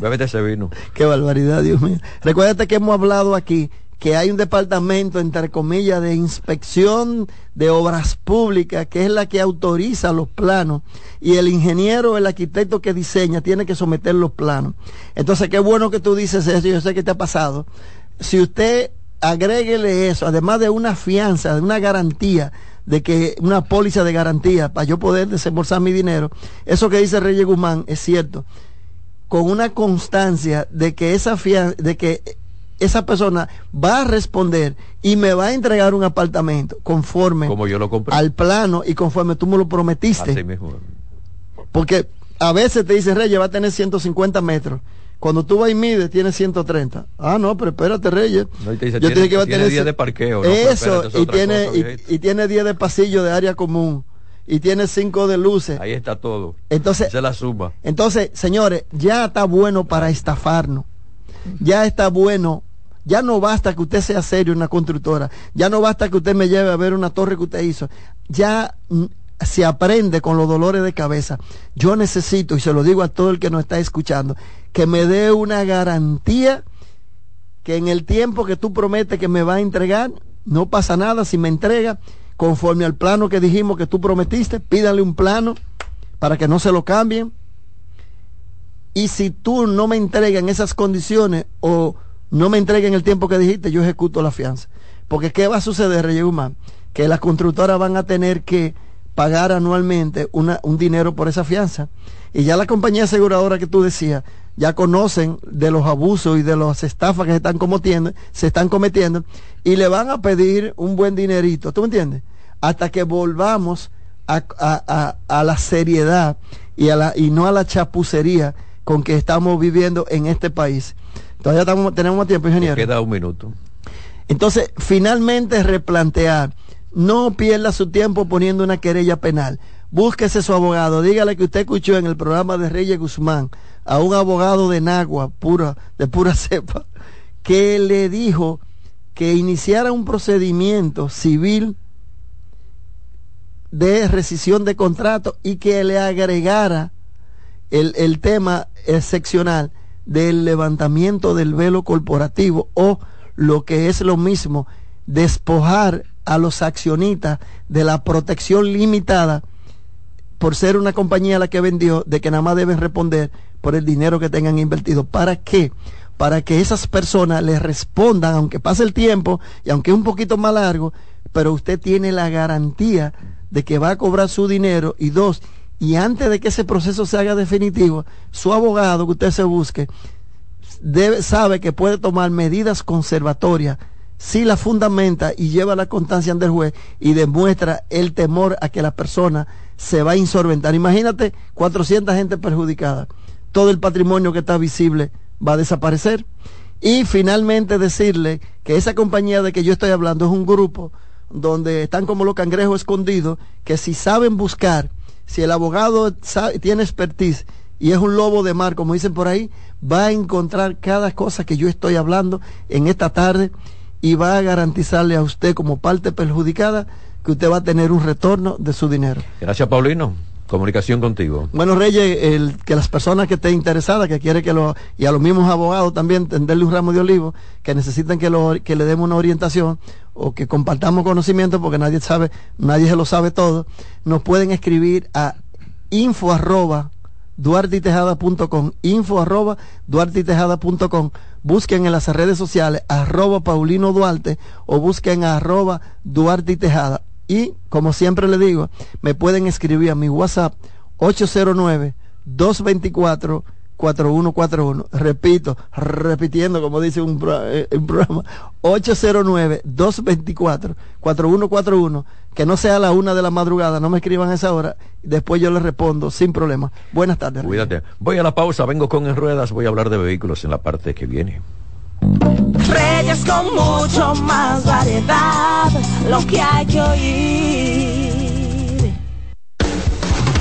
Bébete ese vino.
Qué barbaridad, Dios mío. Recuérdate que hemos hablado aquí que hay un departamento, entre comillas, de inspección de obras públicas, que es la que autoriza los planos, y el ingeniero, el arquitecto que diseña, tiene que someter los planos. Entonces, qué bueno que tú dices eso, yo sé que te ha pasado. Si usted agréguele eso, además de una fianza, de una garantía, de que una póliza de garantía para yo poder desembolsar mi dinero, eso que dice Reyes Guzmán es cierto, con una constancia de que esa fianza, de que esa persona va a responder y me va a entregar un apartamento conforme
Como yo lo
al plano y conforme tú me lo prometiste. Porque a veces te dice, Reyes, va a tener 150 metros. Cuando tú vas y mides, tiene 130. Ah, no, pero espérate, Reyes.
Yo te dije que va a tener 10 de parqueo.
Eso, y, tiene, y, tiene 10 de pasillo de área común. Y tiene 5 de luces.
Ahí está todo.
Entonces,
se la suma.
Entonces, señores, ya está bueno para estafarnos. Ya está bueno. Ya no basta que usted sea serio en una constructora. Ya no basta que usted me lleve a ver una torre que usted hizo. Ya se aprende con los dolores de cabeza. Yo necesito, y se lo digo a todo el que nos está escuchando, que me dé una garantía que en el tiempo que tú prometes que me va a entregar, no pasa nada si me entrega conforme al plano que dijimos que tú prometiste, pídale un plano para que no se lo cambien. Y si tú no me entregas en esas condiciones o no me entregas en el tiempo que dijiste, yo ejecuto la fianza. Porque ¿qué va a suceder, Reyes Humán? Que las constructoras van a tener que pagar anualmente una, un dinero por esa fianza. Y ya la compañía aseguradora que tú decías, ya conocen de los abusos y de las estafas que se están cometiendo, se están cometiendo, y le van a pedir un buen dinerito, ¿tú me entiendes? Hasta que volvamos a, a, a, la seriedad y, a la, y no a la chapucería con que estamos viviendo en este país. Todavía estamos, tenemos tiempo, ingeniero.
queda un minuto.
Entonces, finalmente replantear no pierda su tiempo poniendo una querella penal. Búsquese su abogado. Dígale que usted escuchó en el programa de Reyes Guzmán a un abogado de Nagua, pura, de pura cepa, que le dijo que iniciara un procedimiento civil de rescisión de contrato y que le agregara el, el tema excepcional del levantamiento del velo corporativo o lo que es lo mismo, despojar a los accionistas de la protección limitada por ser una compañía la que vendió, de que nada más deben responder por el dinero que tengan invertido. ¿Para qué? Para que esas personas les respondan, aunque pase el tiempo y aunque es un poquito más largo, pero usted tiene la garantía de que va a cobrar su dinero y dos, y antes de que ese proceso se haga definitivo, su abogado que usted se busque, debe, sabe que puede tomar medidas conservatorias si la fundamenta y lleva la constancia ante el juez y demuestra el temor a que la persona se va a insolventar. Imagínate 400 gente perjudicada. Todo el patrimonio que está visible va a desaparecer. Y finalmente decirle que esa compañía de que yo estoy hablando es un grupo donde están como los cangrejos escondidos, que si saben buscar, si el abogado tiene expertise y es un lobo de mar, como dicen por ahí, va a encontrar cada cosa que yo estoy hablando en esta tarde y va a garantizarle a usted como parte perjudicada que usted va a tener un retorno de su dinero.
Gracias, Paulino. Comunicación contigo.
Bueno, Reyes, el, que las personas que estén interesadas, que quiere que lo, y a los mismos abogados también, tenderle un ramo de olivo, que necesitan que, lo, que le demos una orientación o que compartamos conocimiento, porque nadie sabe, nadie se lo sabe todo, nos pueden escribir a info arroba duartitejada.com, info arroba duartitejada.com, busquen en las redes sociales arroba Paulino Duarte o busquen arroba Duarte Tejada. Y como siempre le digo, me pueden escribir a mi WhatsApp 809 224 4141. Repito, repitiendo como dice un, eh, un programa, 809-224-4141. Que no sea a la una de la madrugada, no me escriban a esa hora, después yo les respondo sin problema. Buenas tardes.
Cuídate. Voy a la pausa, vengo con en ruedas, voy a hablar de vehículos en la parte que viene.
Reyes con mucho más variedad, lo que hay que oír.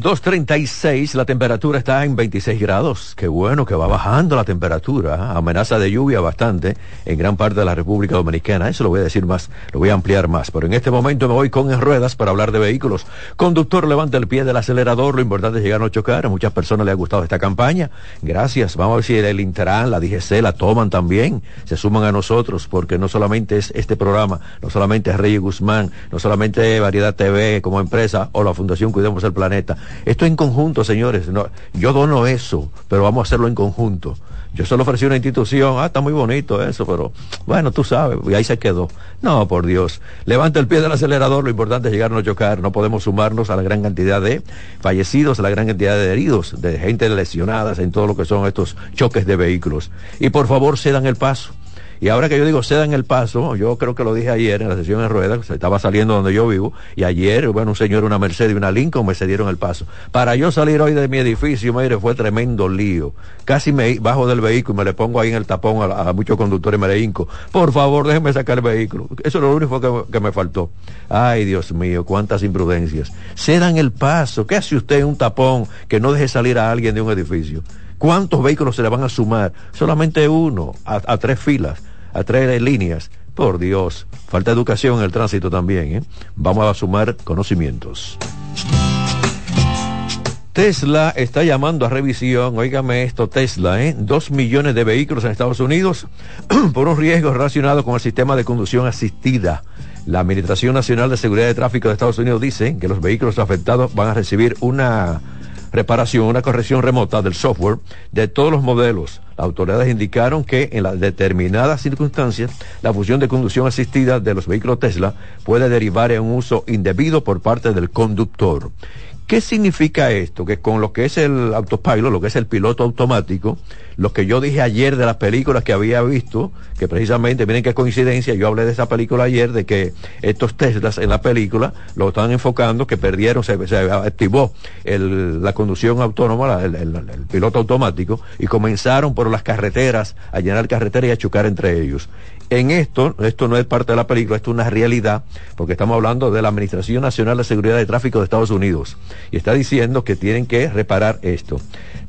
2.36, la temperatura está en 26 grados. Qué bueno que va bajando la temperatura. Amenaza de lluvia bastante en gran parte de la República Dominicana. Eso lo voy a decir más, lo voy a ampliar más. Pero en este momento me voy con en ruedas para hablar de vehículos. Conductor, levanta el pie del acelerador. Lo importante es llegar a no chocar. A muchas personas les ha gustado esta campaña. Gracias. Vamos a ver si el Intran, la DGC la toman también. Se suman a nosotros porque no solamente es este programa, no solamente es Reyes Guzmán, no solamente Variedad TV como empresa o la Fundación Cuidemos el Planeta esto en conjunto, señores. Yo dono eso, pero vamos a hacerlo en conjunto. Yo solo ofrecí una institución, ah, está muy bonito eso, pero bueno, tú sabes, y ahí se quedó. No, por Dios. Levanta el pie del acelerador, lo importante es llegar a no chocar. No podemos sumarnos a la gran cantidad de fallecidos, a la gran cantidad de heridos, de gente lesionada en todo lo que son estos choques de vehículos. Y por favor, cedan el paso. Y ahora que yo digo cedan el paso, yo creo que lo dije ayer en la sesión en ruedas, estaba saliendo donde yo vivo, y ayer, bueno, un señor, una Mercedes y una Lincoln me cedieron el paso. Para yo salir hoy de mi edificio, mire, fue tremendo lío. Casi me bajo del vehículo y me le pongo ahí en el tapón a, muchos conductores y me le hinco. Por favor, déjenme sacar el vehículo. Eso es lo único que, que me faltó. Ay, Dios mío, cuántas imprudencias. Cedan el paso. ¿Qué hace usted en un tapón que no deje salir a alguien de un edificio? ¿Cuántos vehículos se le van a sumar? Solamente uno, a tres filas a tres líneas. Por Dios, falta educación en el tránsito también. ¿eh? Vamos a sumar conocimientos. Tesla está llamando a revisión, oígame esto, Tesla, ¿eh? dos millones de vehículos en Estados Unidos por un riesgo relacionado con el sistema de conducción asistida. La Administración Nacional de Seguridad de Tráfico de Estados Unidos dice que los vehículos afectados van a recibir una reparación, una corrección remota del software de todos los modelos. Las autoridades indicaron que en las determinadas circunstancias la función de conducción asistida de los vehículos Tesla puede derivar en un uso indebido por parte del conductor. ¿Qué significa esto? Que con lo que es el autopilot, lo que es el piloto automático, lo que yo dije ayer de las películas que había visto, que precisamente, miren qué coincidencia, yo hablé de esa película ayer, de que estos Teslas en la película lo estaban enfocando, que perdieron, se, activó la conducción autónoma, el, el, piloto automático, y comenzaron por las carreteras a llenar carreteras y a chocar entre ellos. En esto, esto no es parte de la película, esto es una realidad, porque estamos hablando de la Administración Nacional de Seguridad de Tráfico de Estados Unidos, y está diciendo que tienen que reparar esto.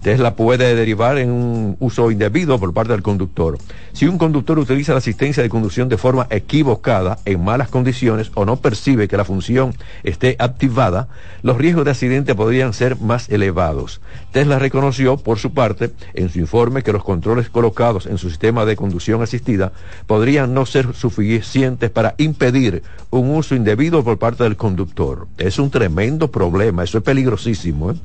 Tesla puede derivar en un uso indebido por parte del conductor. Si un conductor utiliza la asistencia de conducción de forma equivocada, en malas condiciones o no percibe que la función esté activada, los riesgos de accidente podrían ser más elevados. Tesla reconoció, por su parte, en su informe que los controles colocados en su sistema de conducción asistida podrían no ser suficientes para impedir un uso indebido por parte del conductor. Es un tremendo problema, eso es peligrosísimo. ¿eh?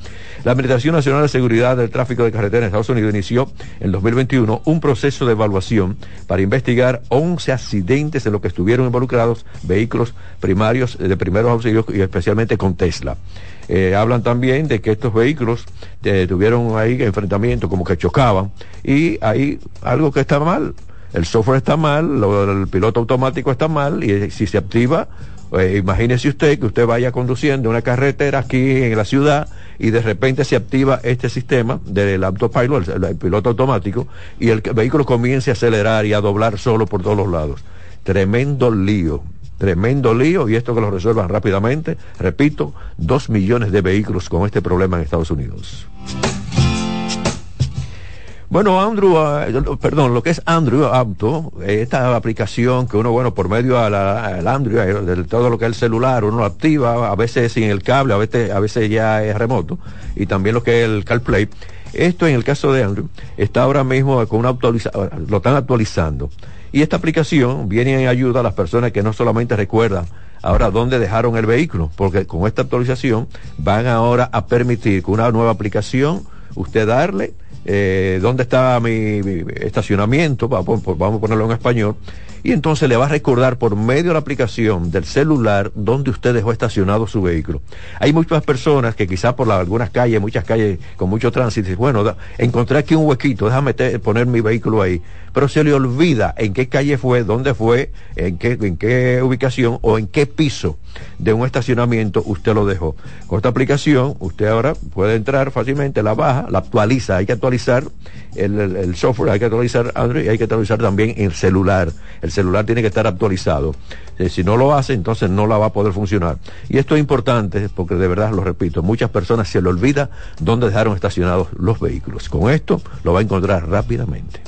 La Administración Nacional de Seguridad del Tráfico de Carretera en Estados Unidos inició en 2021 un proceso de evaluación para investigar 11 accidentes en los que estuvieron involucrados vehículos primarios de primeros auxilios y especialmente con Tesla. Eh, hablan también de que estos vehículos eh, tuvieron ahí enfrentamientos como que chocaban y hay algo que está mal. El software está mal, el piloto automático está mal y eh, si se activa, imagínese usted que usted vaya conduciendo una carretera aquí en la ciudad y de repente se activa este sistema del autopilot, el, el piloto automático, y el vehículo comience a acelerar y a doblar solo por todos los lados. Tremendo lío. Tremendo lío y esto que lo resuelvan rápidamente. Repito, dos millones de vehículos con este problema en Estados Unidos. Bueno, Andrew, uh, perdón, lo que es Andrew Auto, esta aplicación que uno, bueno, por medio del Andrew, eh, de todo lo que es el celular, uno activa, a veces sin el cable, a veces, a veces ya es remoto, y también lo que es el CarPlay. Esto en el caso de Andrew está ahora mismo con una actualización, lo están actualizando. Y esta aplicación viene en ayuda a las personas que no solamente recuerdan ahora dónde dejaron el vehículo, porque con esta actualización van ahora a permitir con una nueva aplicación usted darle eh, dónde está mi, estacionamiento, vamos, vamos a ponerlo en español, y entonces le va a recordar por medio de la aplicación del celular dónde usted dejó estacionado su vehículo. Hay muchas personas que quizás por algunas calles, muchas calles con mucho tránsito, bueno, encontré aquí un huequito, déjame poner mi vehículo ahí pero se le olvida en qué calle fue, dónde fue, en qué, en qué ubicación o en qué piso de un estacionamiento usted lo dejó. Con esta aplicación, usted ahora puede entrar fácilmente, la baja, la actualiza, hay que actualizar el, software, hay que actualizar Android y hay que actualizar también el celular. El celular tiene que estar actualizado. Eh, si no lo hace, entonces no la va a poder funcionar. Y esto es importante porque de verdad lo repito, muchas personas se le olvida dónde dejaron estacionados los vehículos. Con esto lo va a encontrar rápidamente.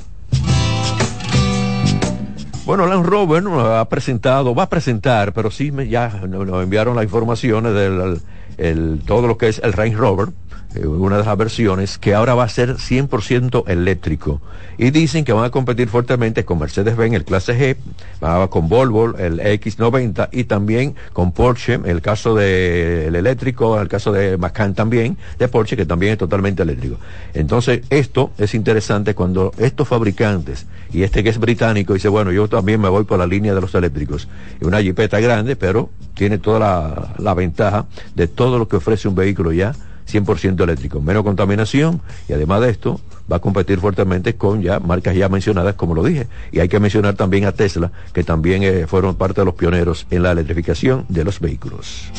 Bueno, Land Rover ha presentado, va a presentar, pero sí me, ya nos enviaron las informaciones del todo lo que es el Range Rover, eh, una de las versiones, que ahora va a ser 100% eléctrico. Y dicen que van a competir fuertemente con Mercedes-Benz, el clase G, con Volvo, el X90 y también con Porsche, el caso del eléctrico, el caso de Macan también, de Porsche, que también es totalmente eléctrico. Entonces, esto es interesante cuando estos fabricantes, y este que es británico, dice, bueno, yo también me voy por la línea de los eléctricos. Y una jipeta grande, pero tiene toda la, la ventaja de todo lo que ofrece un vehículo ya 100% eléctrico, menos contaminación y además de esto va a competir fuertemente con ya marcas ya mencionadas, como lo dije. Y hay que mencionar también a Tesla, que también eh, fueron parte de los pioneros en la electrificación de los vehículos.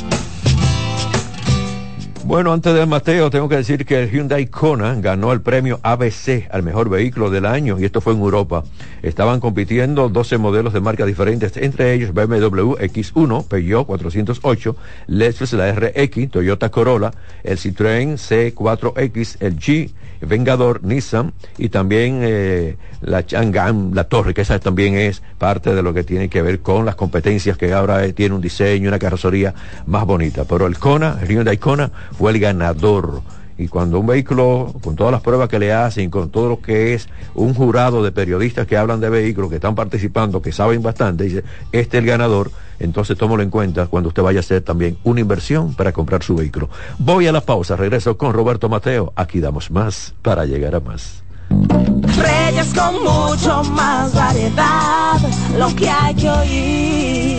Bueno, antes del Mateo, tengo que decir que el Hyundai Kona ganó el premio ABC al mejor vehículo del año y esto fue en Europa. Estaban compitiendo 12 modelos de marcas diferentes, entre ellos BMW X1, Peugeot 408, Lexus la RX, Toyota Corolla, el Citroën C4X, el G, Vengador, Nissan y también eh, la Chang'an, la Torre, que esa también es parte de lo que tiene que ver con las competencias que ahora eh, tiene un diseño, una carrocería más bonita. Pero el Kona, el Hyundai Kona, fue el ganador. Y cuando un vehículo, con todas las pruebas que le hacen, con todo lo que es un jurado de periodistas que hablan de vehículos, que están participando, que saben bastante, dice, este es el ganador, entonces tómalo en cuenta cuando usted vaya a hacer también una inversión para comprar su vehículo. Voy a la pausa, regreso con Roberto Mateo. Aquí damos más para llegar a más.
Reyes con mucho más variedad, lo que hay que oír.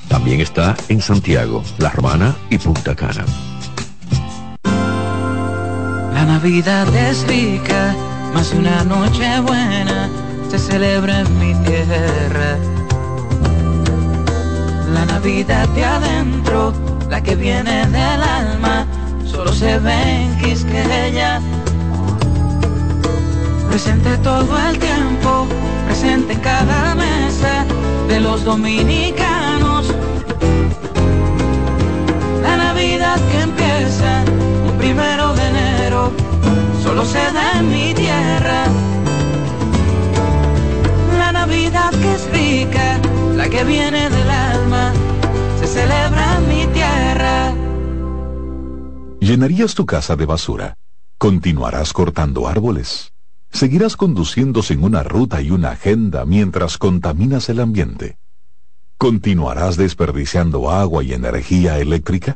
También está en Santiago, La Romana y Punta Cana.
La Navidad es rica, más una noche buena se celebra en mi tierra. La Navidad de adentro, la que viene del alma, solo se ve en Quisqueya presente todo el tiempo, presente en cada mesa de los dominicanos. Que empieza un primero de enero, solo se da en mi tierra. La Navidad que es rica, la que viene del alma, se celebra en mi tierra.
¿Llenarías tu casa de basura? ¿Continuarás cortando árboles? seguirás conduciendo en una ruta y una agenda mientras contaminas el ambiente. ¿Continuarás desperdiciando agua y energía eléctrica?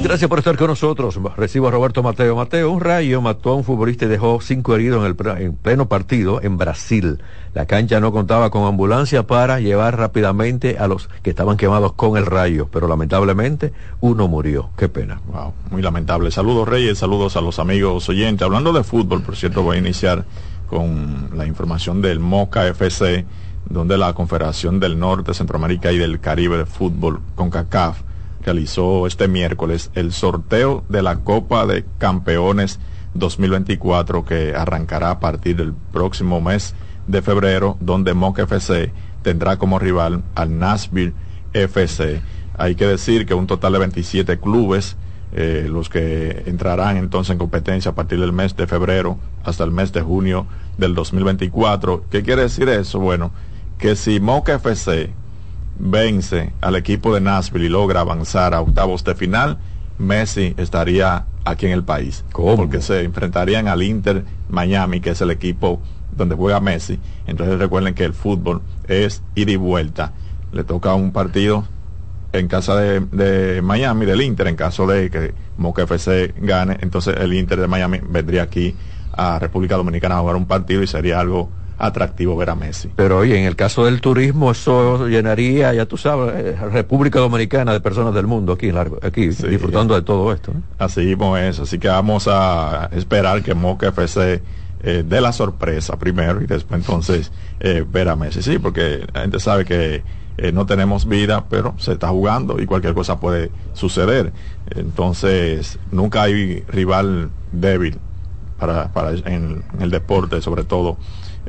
Gracias por estar con nosotros. Recibo a Roberto Mateo. Mateo, un rayo mató a un futbolista y dejó cinco heridos en, el, en pleno partido en Brasil. La cancha no contaba con ambulancia para llevar rápidamente a los que estaban quemados con el rayo, pero lamentablemente uno murió. Qué pena.
Wow, muy lamentable. Saludos Reyes, saludos a los amigos oyentes. Hablando de fútbol, por cierto, voy a iniciar con la información del Moca FC donde la Confederación del Norte, Centroamérica y del Caribe de Fútbol, CONCACAF, realizó este miércoles el sorteo de la Copa de Campeones 2024 que arrancará a partir del próximo mes de febrero, donde MOC FC tendrá como rival al Nashville FC. Hay que decir que un total de 27 clubes, eh, los que entrarán entonces en competencia a partir del mes de febrero hasta el mes de junio del 2024. ¿Qué quiere decir eso? Bueno, que si Moca FC vence al equipo de Nashville y logra avanzar a octavos de final, Messi estaría aquí en el país. Porque se enfrentarían al Inter Miami, que es el equipo donde juega Messi. Entonces recuerden que el fútbol es ida y vuelta. Le toca un partido en casa de, de, Miami, del Inter, en caso de que Moca FC gane, entonces el Inter de Miami vendría aquí a República Dominicana a jugar un partido y sería algo atractivo ver a Messi.
Pero oye, en el caso del turismo, eso llenaría, ya tú sabes, eh, República Dominicana de personas del mundo aquí, aquí disfrutando de todo esto.
Así mismo es, así que vamos a esperar que Moca FC eh, dé la sorpresa primero y después entonces eh, ver a Messi. Sí, porque la gente sabe que eh, no tenemos vida, pero se está jugando y cualquier cosa puede suceder. Entonces, nunca hay rival débil para, para en el deporte, sobre todo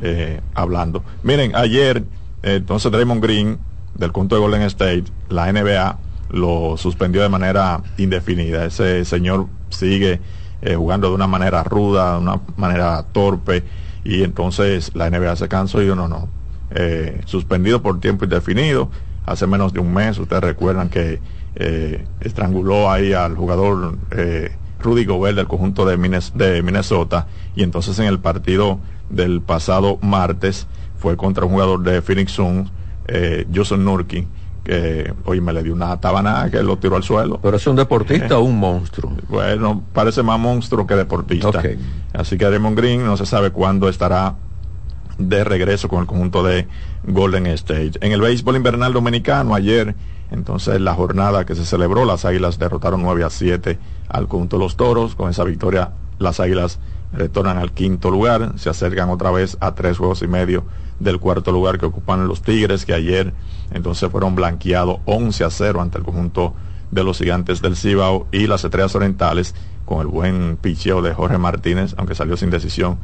eh, hablando. Miren, ayer, eh, entonces Draymond Green, del conjunto de Golden State, la NBA lo suspendió de manera indefinida. Ese señor sigue eh, jugando de una manera ruda, de una manera torpe, y entonces la NBA se cansó y yo no, no. suspendido por tiempo indefinido. Hace menos de un mes, ustedes recuerdan que estranguló ahí al jugador Rudy Gobert del conjunto de, de Minnesota, y entonces en el partido del pasado martes fue contra un jugador de Phoenix Suns, eh, Jason Nurki, que hoy me le dio una tabana que lo tiró al suelo.
¿Pero es un deportista o un monstruo?
Bueno, parece más monstruo que deportista. Así que Raymond Green no se sabe cuándo estará de regreso con el conjunto de Golden State. En el béisbol invernal dominicano, ayer, entonces la jornada que se celebró, las Águilas derrotaron 9 a 7 al conjunto de los Toros. Con esa victoria, las Águilas retornan al quinto lugar, se acercan otra vez a tres juegos y medio del cuarto lugar que ocupan los Tigres, que ayer entonces fueron blanqueados 11 a 0 ante el conjunto de los gigantes del Cibao y las estrellas orientales con el buen picheo de Jorge Martínez, aunque salió sin decisión.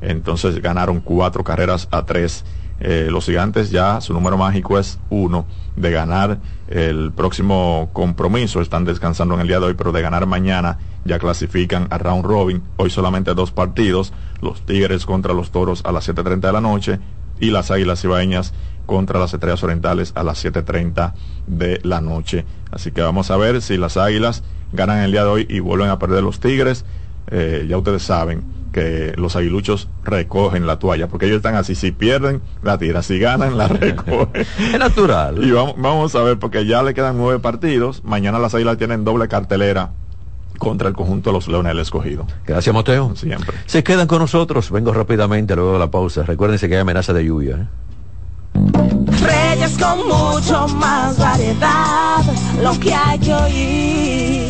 Entonces ganaron cuatro carreras a tres. Eh, los gigantes ya su número mágico es uno de ganar el próximo compromiso, están descansando en el día de hoy, pero de ganar mañana ya clasifican a round robin. Hoy solamente dos partidos, los Tigres contra los Toros a las 7.30 de la noche y las Águilas Ibaeñas contra las Estrellas Orientales a las 7.30 de la noche. Así que vamos a ver si las Águilas ganan el día de hoy y vuelven a perder los Tigres. Eh, ya ustedes saben que los aguiluchos recogen la toalla, porque ellos están así, si pierden, la tiran, si ganan, la recogen.
es natural.
Y vamos, vamos a ver, porque ya le quedan nueve partidos, mañana las águilas tienen doble cartelera contra el conjunto de los Leones del Escogido.
Gracias, Mateo.
Siempre.
Se quedan con nosotros. Vengo rápidamente luego de la pausa. Recuérdense que hay amenaza de lluvia. ¿eh?
Reyes con mucho más variedad, lo que hay que oír.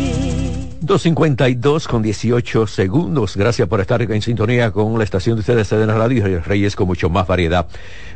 252 con 18 segundos. Gracias por estar en sintonía con la estación de ustedes de la radio Reyes con mucho más variedad.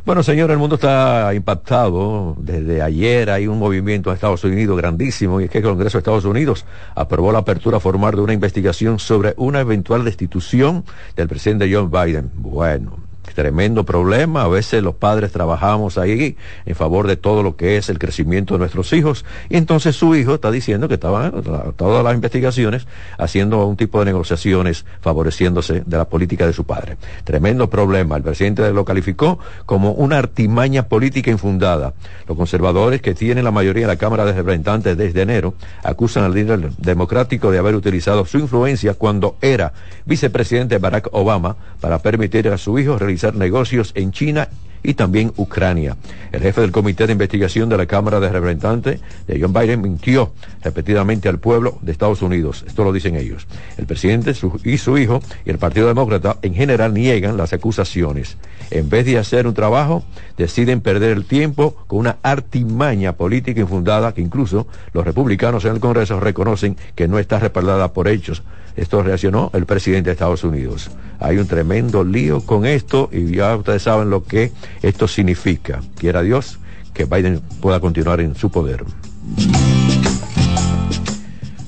Bueno, señor, el mundo está impactado. Desde ayer hay un movimiento en Estados Unidos grandísimo y es que el Congreso de Estados Unidos aprobó la apertura formal de una investigación sobre una eventual destitución del presidente John Biden. Bueno, tremendo problema. A veces los padres trabajamos ahí en favor de todo lo que es el crecimiento de nuestros hijos. Y entonces su hijo está diciendo que estaban todas las investigaciones haciendo un tipo de negociaciones favoreciéndose de la política de su padre. Tremendo problema. El presidente lo calificó como una artimaña política infundada. Los conservadores que tienen la mayoría de la Cámara de Representantes desde enero acusan al líder democrático de haber utilizado su influencia cuando era vicepresidente Barack Obama para permitir a su hijo realizar negocios en China y también Ucrania. El jefe del Comité de Investigación de la Cámara de Representantes de John Biden mintió repetidamente al pueblo de Estados Unidos. Esto lo dicen ellos. El presidente y su hijo y el Partido Demócrata en general niegan las acusaciones. En vez de hacer un trabajo, deciden perder el tiempo con una artimaña política infundada que incluso los republicanos en el Congreso reconocen que no está respaldada por hechos esto reaccionó el presidente de Estados Unidos. Hay un tremendo lío con esto y ya ustedes saben lo que esto significa. Quiera Dios que Biden pueda continuar en su poder.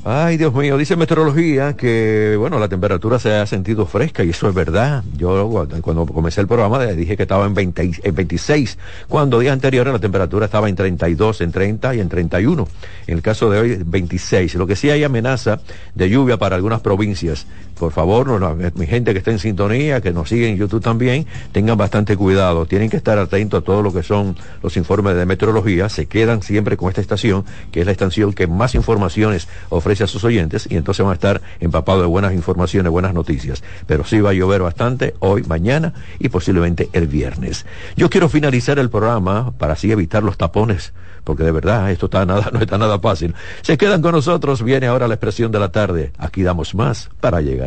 Ay, Dios mío, dice meteorología que, bueno, la temperatura se ha sentido fresca y eso es verdad. Yo cuando comencé el programa dije que estaba en, 20, en 26, cuando días anteriores la temperatura estaba en 32, en 30 y en 31. En el caso de hoy, 26. Lo que sí hay amenaza de lluvia para algunas provincias. Por favor, mi gente que está en sintonía, que nos sigue en YouTube también, tengan bastante cuidado. Tienen que estar atentos a todo lo que son los informes de meteorología. Se quedan siempre con esta estación, que es la estación que más informaciones ofrece a sus oyentes y entonces van a estar empapados de buenas informaciones, buenas noticias. Pero sí va a llover bastante hoy, mañana y posiblemente el viernes. Yo quiero finalizar el programa para así evitar los tapones, porque de verdad esto está nada, no está nada fácil. Se quedan con nosotros, viene ahora la expresión de la tarde. Aquí damos más para llegar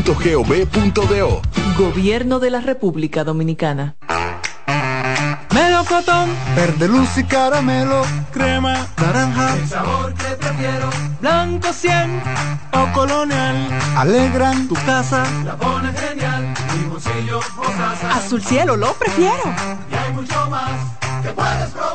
presidencia.gov.do.
Gobierno de la República Dominicana.
Melocotón, verde luz y caramelo,
crema,
naranja,
el sabor que prefiero,
blanco 100 o colonial,
alegran.
Tu casa,
la pones genial, mi bolsillo mozaza,
azul cielo lo prefiero,
y hay mucho más que puedes probar,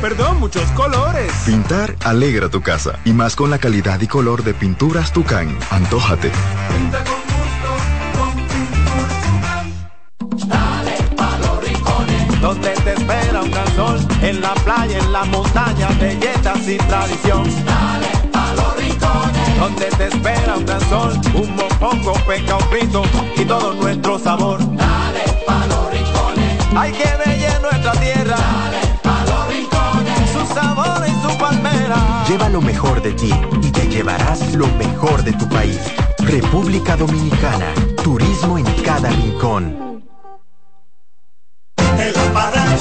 perdón, muchos colores.
Pintar alegra tu casa, y más con la calidad y color de pinturas Tucán, antójate.
pinta con gusto, con pinturas Tucán. Dale pa' los rincones,
donde te espera un gran sol, en la playa, en la montaña, belletas y tradición.
Dale pa' los rincones,
donde te espera un gran sol, un mopongo, peca, un pito y todo nuestro sabor.
Dale pa' los rincones,
hay que bella nuestra tierra.
Dale
Lleva lo mejor de ti y te llevarás lo mejor de tu país. República Dominicana, turismo en cada rincón.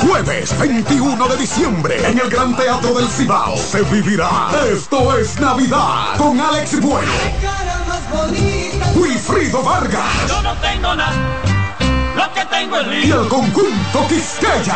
Jueves 21 de diciembre en el Gran Teatro del Cibao se vivirá Esto es Navidad con Alex Bueno, Wilfrido Vargas
yo no tengo nada, lo que tengo es
y el conjunto Quisqueya.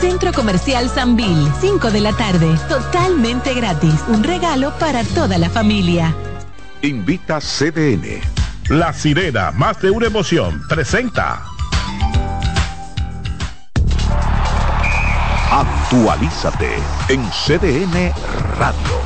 Centro Comercial Sanvil, 5 de la tarde, totalmente gratis. Un regalo para toda la familia.
Invita CDN.
La sirena, más de una emoción, presenta.
Actualízate en CDN Radio.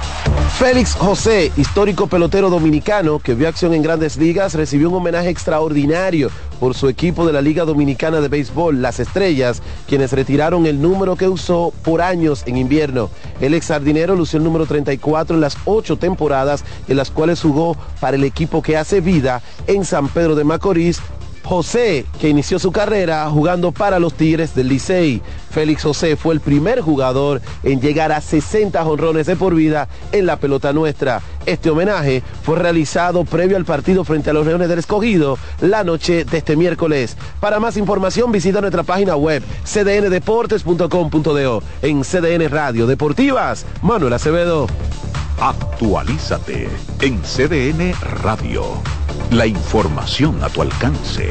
Félix José, histórico pelotero dominicano que vio acción en grandes ligas, recibió un homenaje extraordinario por su equipo de la Liga Dominicana de Béisbol, las Estrellas, quienes retiraron el número que usó por años en invierno. El ex jardinero lució el número 34 en las ocho temporadas en las cuales jugó para el equipo que hace vida en San Pedro de Macorís, José, que inició su carrera jugando para los Tigres del Licey. Félix José fue el primer jugador en llegar a 60 jonrones de por vida en la pelota nuestra. Este homenaje fue realizado previo al partido frente a los Leones del Escogido la noche de este miércoles. Para más información visita nuestra página web cdndeportes.com.do. En CDN Radio Deportivas, Manuel Acevedo.
Actualízate en CDN Radio. La información a tu alcance.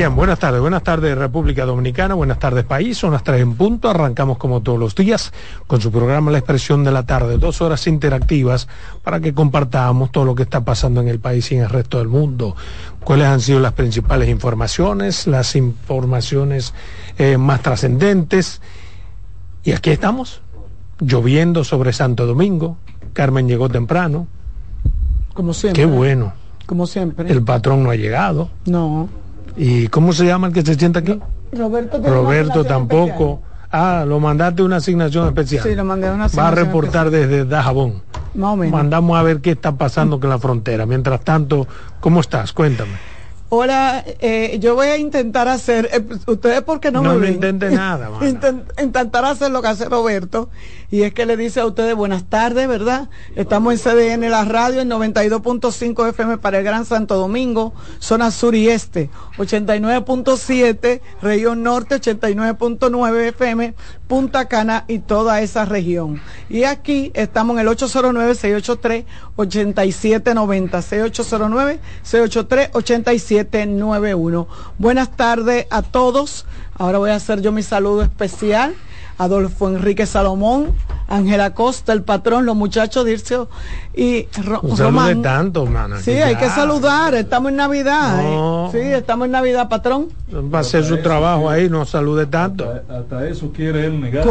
Bien, buenas tardes, buenas tardes República Dominicana, buenas tardes país, son las tres en punto, arrancamos como todos los días con su programa La Expresión de la Tarde, dos horas interactivas para que compartamos todo lo que está pasando en el país y en el resto del mundo, cuáles han sido las principales informaciones, las informaciones eh, más trascendentes, y aquí estamos, lloviendo sobre Santo Domingo, Carmen llegó temprano,
Como siempre.
qué bueno,
Como siempre.
el patrón no ha llegado.
No.
¿Y cómo se llama el que se sienta aquí?
Roberto,
Roberto
asignación
tampoco. Ah, lo mandaste una asignación especial.
Sí, lo mandé una
Va a
asignación
reportar desde Dajabón.
Más o menos.
Mandamos a ver qué está pasando con la frontera. Mientras tanto, ¿cómo estás? Cuéntame.
Hola, eh, yo voy a intentar hacer, eh, ustedes porque no,
No,
me
no
ven?
intente nada, mana.
Inten- intentar hacer lo que hace Roberto y es que le dice a ustedes buenas tardes, ¿verdad? Estamos en CDN la radio en 92.5 FM para el Gran Santo Domingo, zona sur y este, 89.7 región norte, 89.9 FM Punta Cana y toda esa región. Y aquí estamos en el 809-683-8790, 6803-8791. Buenas tardes a todos. Ahora voy a hacer yo mi saludo especial. Adolfo Enrique Salomón, Ángela Costa, el patrón, los muchachos Dircio y Ro-
Un
Román.
tanto, mana.
Sí, hay que saludar, estamos en Navidad.
No.
¿eh? Sí, estamos en Navidad, patrón.
Va a hacer su trabajo ahí, no salude tanto.
Hasta eso quiere él negar.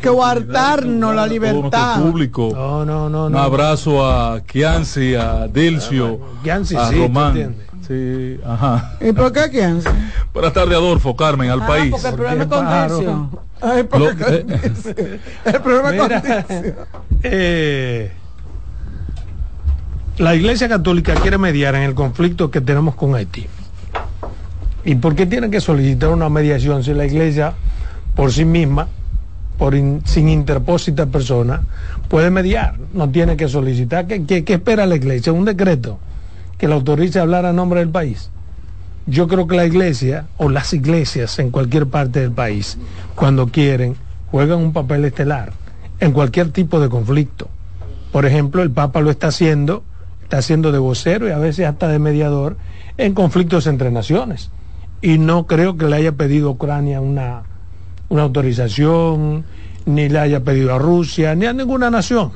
Que guardarnos la libertad.
público.
No, no, no.
Un
no.
abrazo a Kianci, a Dilcio,
Kianci,
a
sí, ¿tú
Román. Sí, ajá.
¿Y por qué quién?
Buenas tardes, Adolfo, Carmen, al
Ah,
país.
porque el problema es. Ay, porque
Lo- eh.
El problema es con
Mira, eh, la Iglesia Católica quiere mediar en el conflicto que tenemos con Haití. ¿Y por qué tiene que solicitar una mediación si la Iglesia por sí misma, por in- sin interpósita persona, puede mediar? No tiene que solicitar. ¿Qué, qué- qué espera la Iglesia? Un decreto que la autorice a hablar a nombre del país. Yo creo que la iglesia o las iglesias en cualquier parte del país, cuando quieren, juegan un papel estelar en cualquier tipo de conflicto. Por ejemplo, el Papa lo está haciendo, está haciendo de vocero y a veces hasta de mediador en conflictos entre naciones. Y no creo que le haya pedido a Ucrania una, una autorización, ni le haya pedido a Rusia, ni a ninguna nación.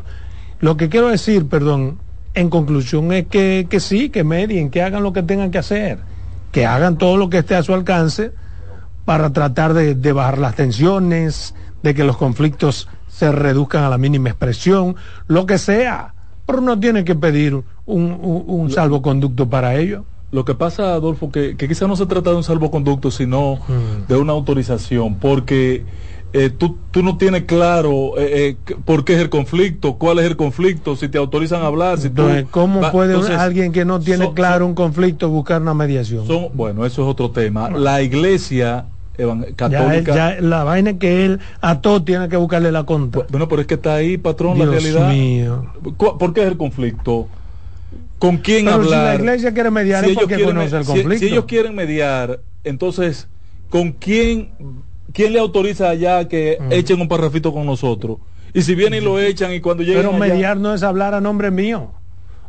Lo que quiero decir, perdón, en conclusión es que, que sí, que medien, que hagan lo que tengan que hacer, que hagan todo lo que esté a su alcance para tratar de, de bajar las tensiones, de que los conflictos se reduzcan a la mínima expresión, lo que sea. Pero no tiene que pedir un, un- un salvoconducto para ello.
Lo que pasa, Adolfo, que, que quizá no se trata de un salvoconducto, sino
Mm.
de una autorización, porque eh, tú, tú no tienes claro eh, eh, por qué es el conflicto, cuál es el conflicto, si te autorizan a hablar, si tú...
Entonces, ¿cómo
va-
puede
entonces,
alguien que no tiene claro un conflicto buscar una mediación?
bueno, eso es otro tema. La iglesia evan-
Ya, él-
católica...
ya la vaina es que él a todo tiene que buscarle la contra.
Bueno, pero es que está ahí, patrón,
Dios
la realidad.
mío.
¿Por qué es el conflicto? ¿Con quién
Pero si
hablar?
la iglesia quiere mediar es
ellos
porque conoce el
si-
conflicto.
Si, ellos quieren mediar, entonces, ¿con quién, quién le autoriza allá que
Mm.
echen un parrafito con nosotros? Y si vienen y lo echan y cuando lleguen
Pero
allá-
mediar no es hablar a nombre mío.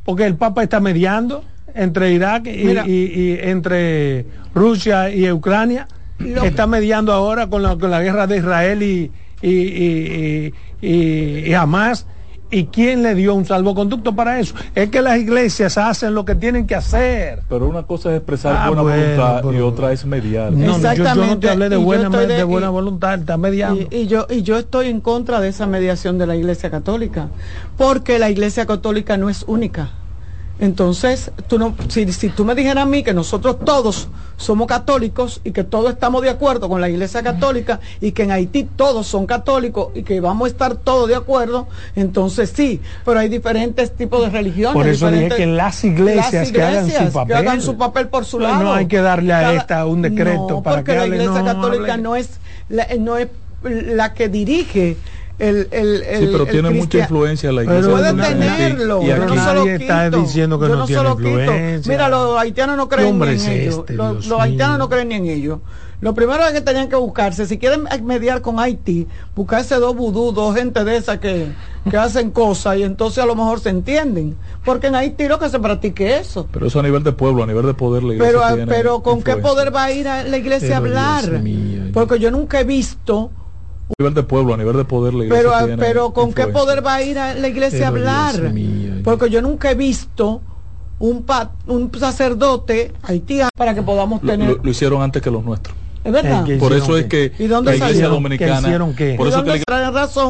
Porque el Papa está mediando entre Irak y,
Mira.
y- y entre Rusia y Ucrania.
Lo-
está mediando ahora con la, con la guerra de Israel y, y, y, y- y- y Hamas. ¿Y quién le dio un salvoconducto para eso? Es que las iglesias hacen lo que tienen que hacer.
Pero una cosa es expresar
Ah,
buena
bueno,
voluntad y otra es mediar.
No, no, yo, yo no te hablé de buena, de,
de-
buena
y-
voluntad, está mediando.
Y, y yo y yo estoy en contra de esa mediación de la Iglesia Católica, porque la Iglesia Católica no es única. Entonces, tú no, si, si tú me dijeras a mí que nosotros todos somos católicos y que todos estamos de acuerdo con la Iglesia Católica y que en Haití todos son católicos y que vamos a estar todos de acuerdo, entonces sí, pero hay diferentes tipos de religiones.
Por eso dije que las iglesias,
las
que hagan
iglesias
su papel.
que hagan su papel por su
No,
lado.
no hay que darle a
Cada-
esta un decreto
No,
para
porque
que
la
hable,
Iglesia
no,
Católica
hable.
no es la, no es la que dirige el, el, el
Sí, pero
el
tiene mucha influencia la iglesia.
Puede tenerlo,
Y
yo
aquí-
no se lo
Nadie está diciendo que
yo
no
se
tiene
lo quito.
influencia.
Mira, los haitianos no
¿Qué
creen ni
es
en ellos.
este,
los haitianos no creen ni en ellos. Lo primero es que tenían que buscarse, si quieren mediar con Haití, buscarse dos vudú, dos gente de esas que, que hacen cosas y entonces a lo mejor se entienden. Porque en Haití lo que se practique eso.
Pero eso a nivel de pueblo, a nivel de poder, la iglesia
Pero,
tiene
pero ¿con qué
influencia.
poder va a ir a la iglesia a
Pero,
hablar?
mío,
Porque yo nunca he visto
A nivel de pueblo, a nivel de poder, la iglesia
pero, ah,
tiene
pero ¿con qué
influencia.
poder va a ir a la iglesia a
Pero, Dios
hablar?
mío,
Porque yo nunca he visto un, pa- un sacerdote haitiano para que podamos
Lo,
tener...
lo- lo hicieron antes que los nuestros.
¿Es verdad?
Por eso es que
¿Y dónde
la iglesia
salieron?
dominicana,
¿Qué hicieron qué?
por
¿Y
eso que
dónde
la
traen razón?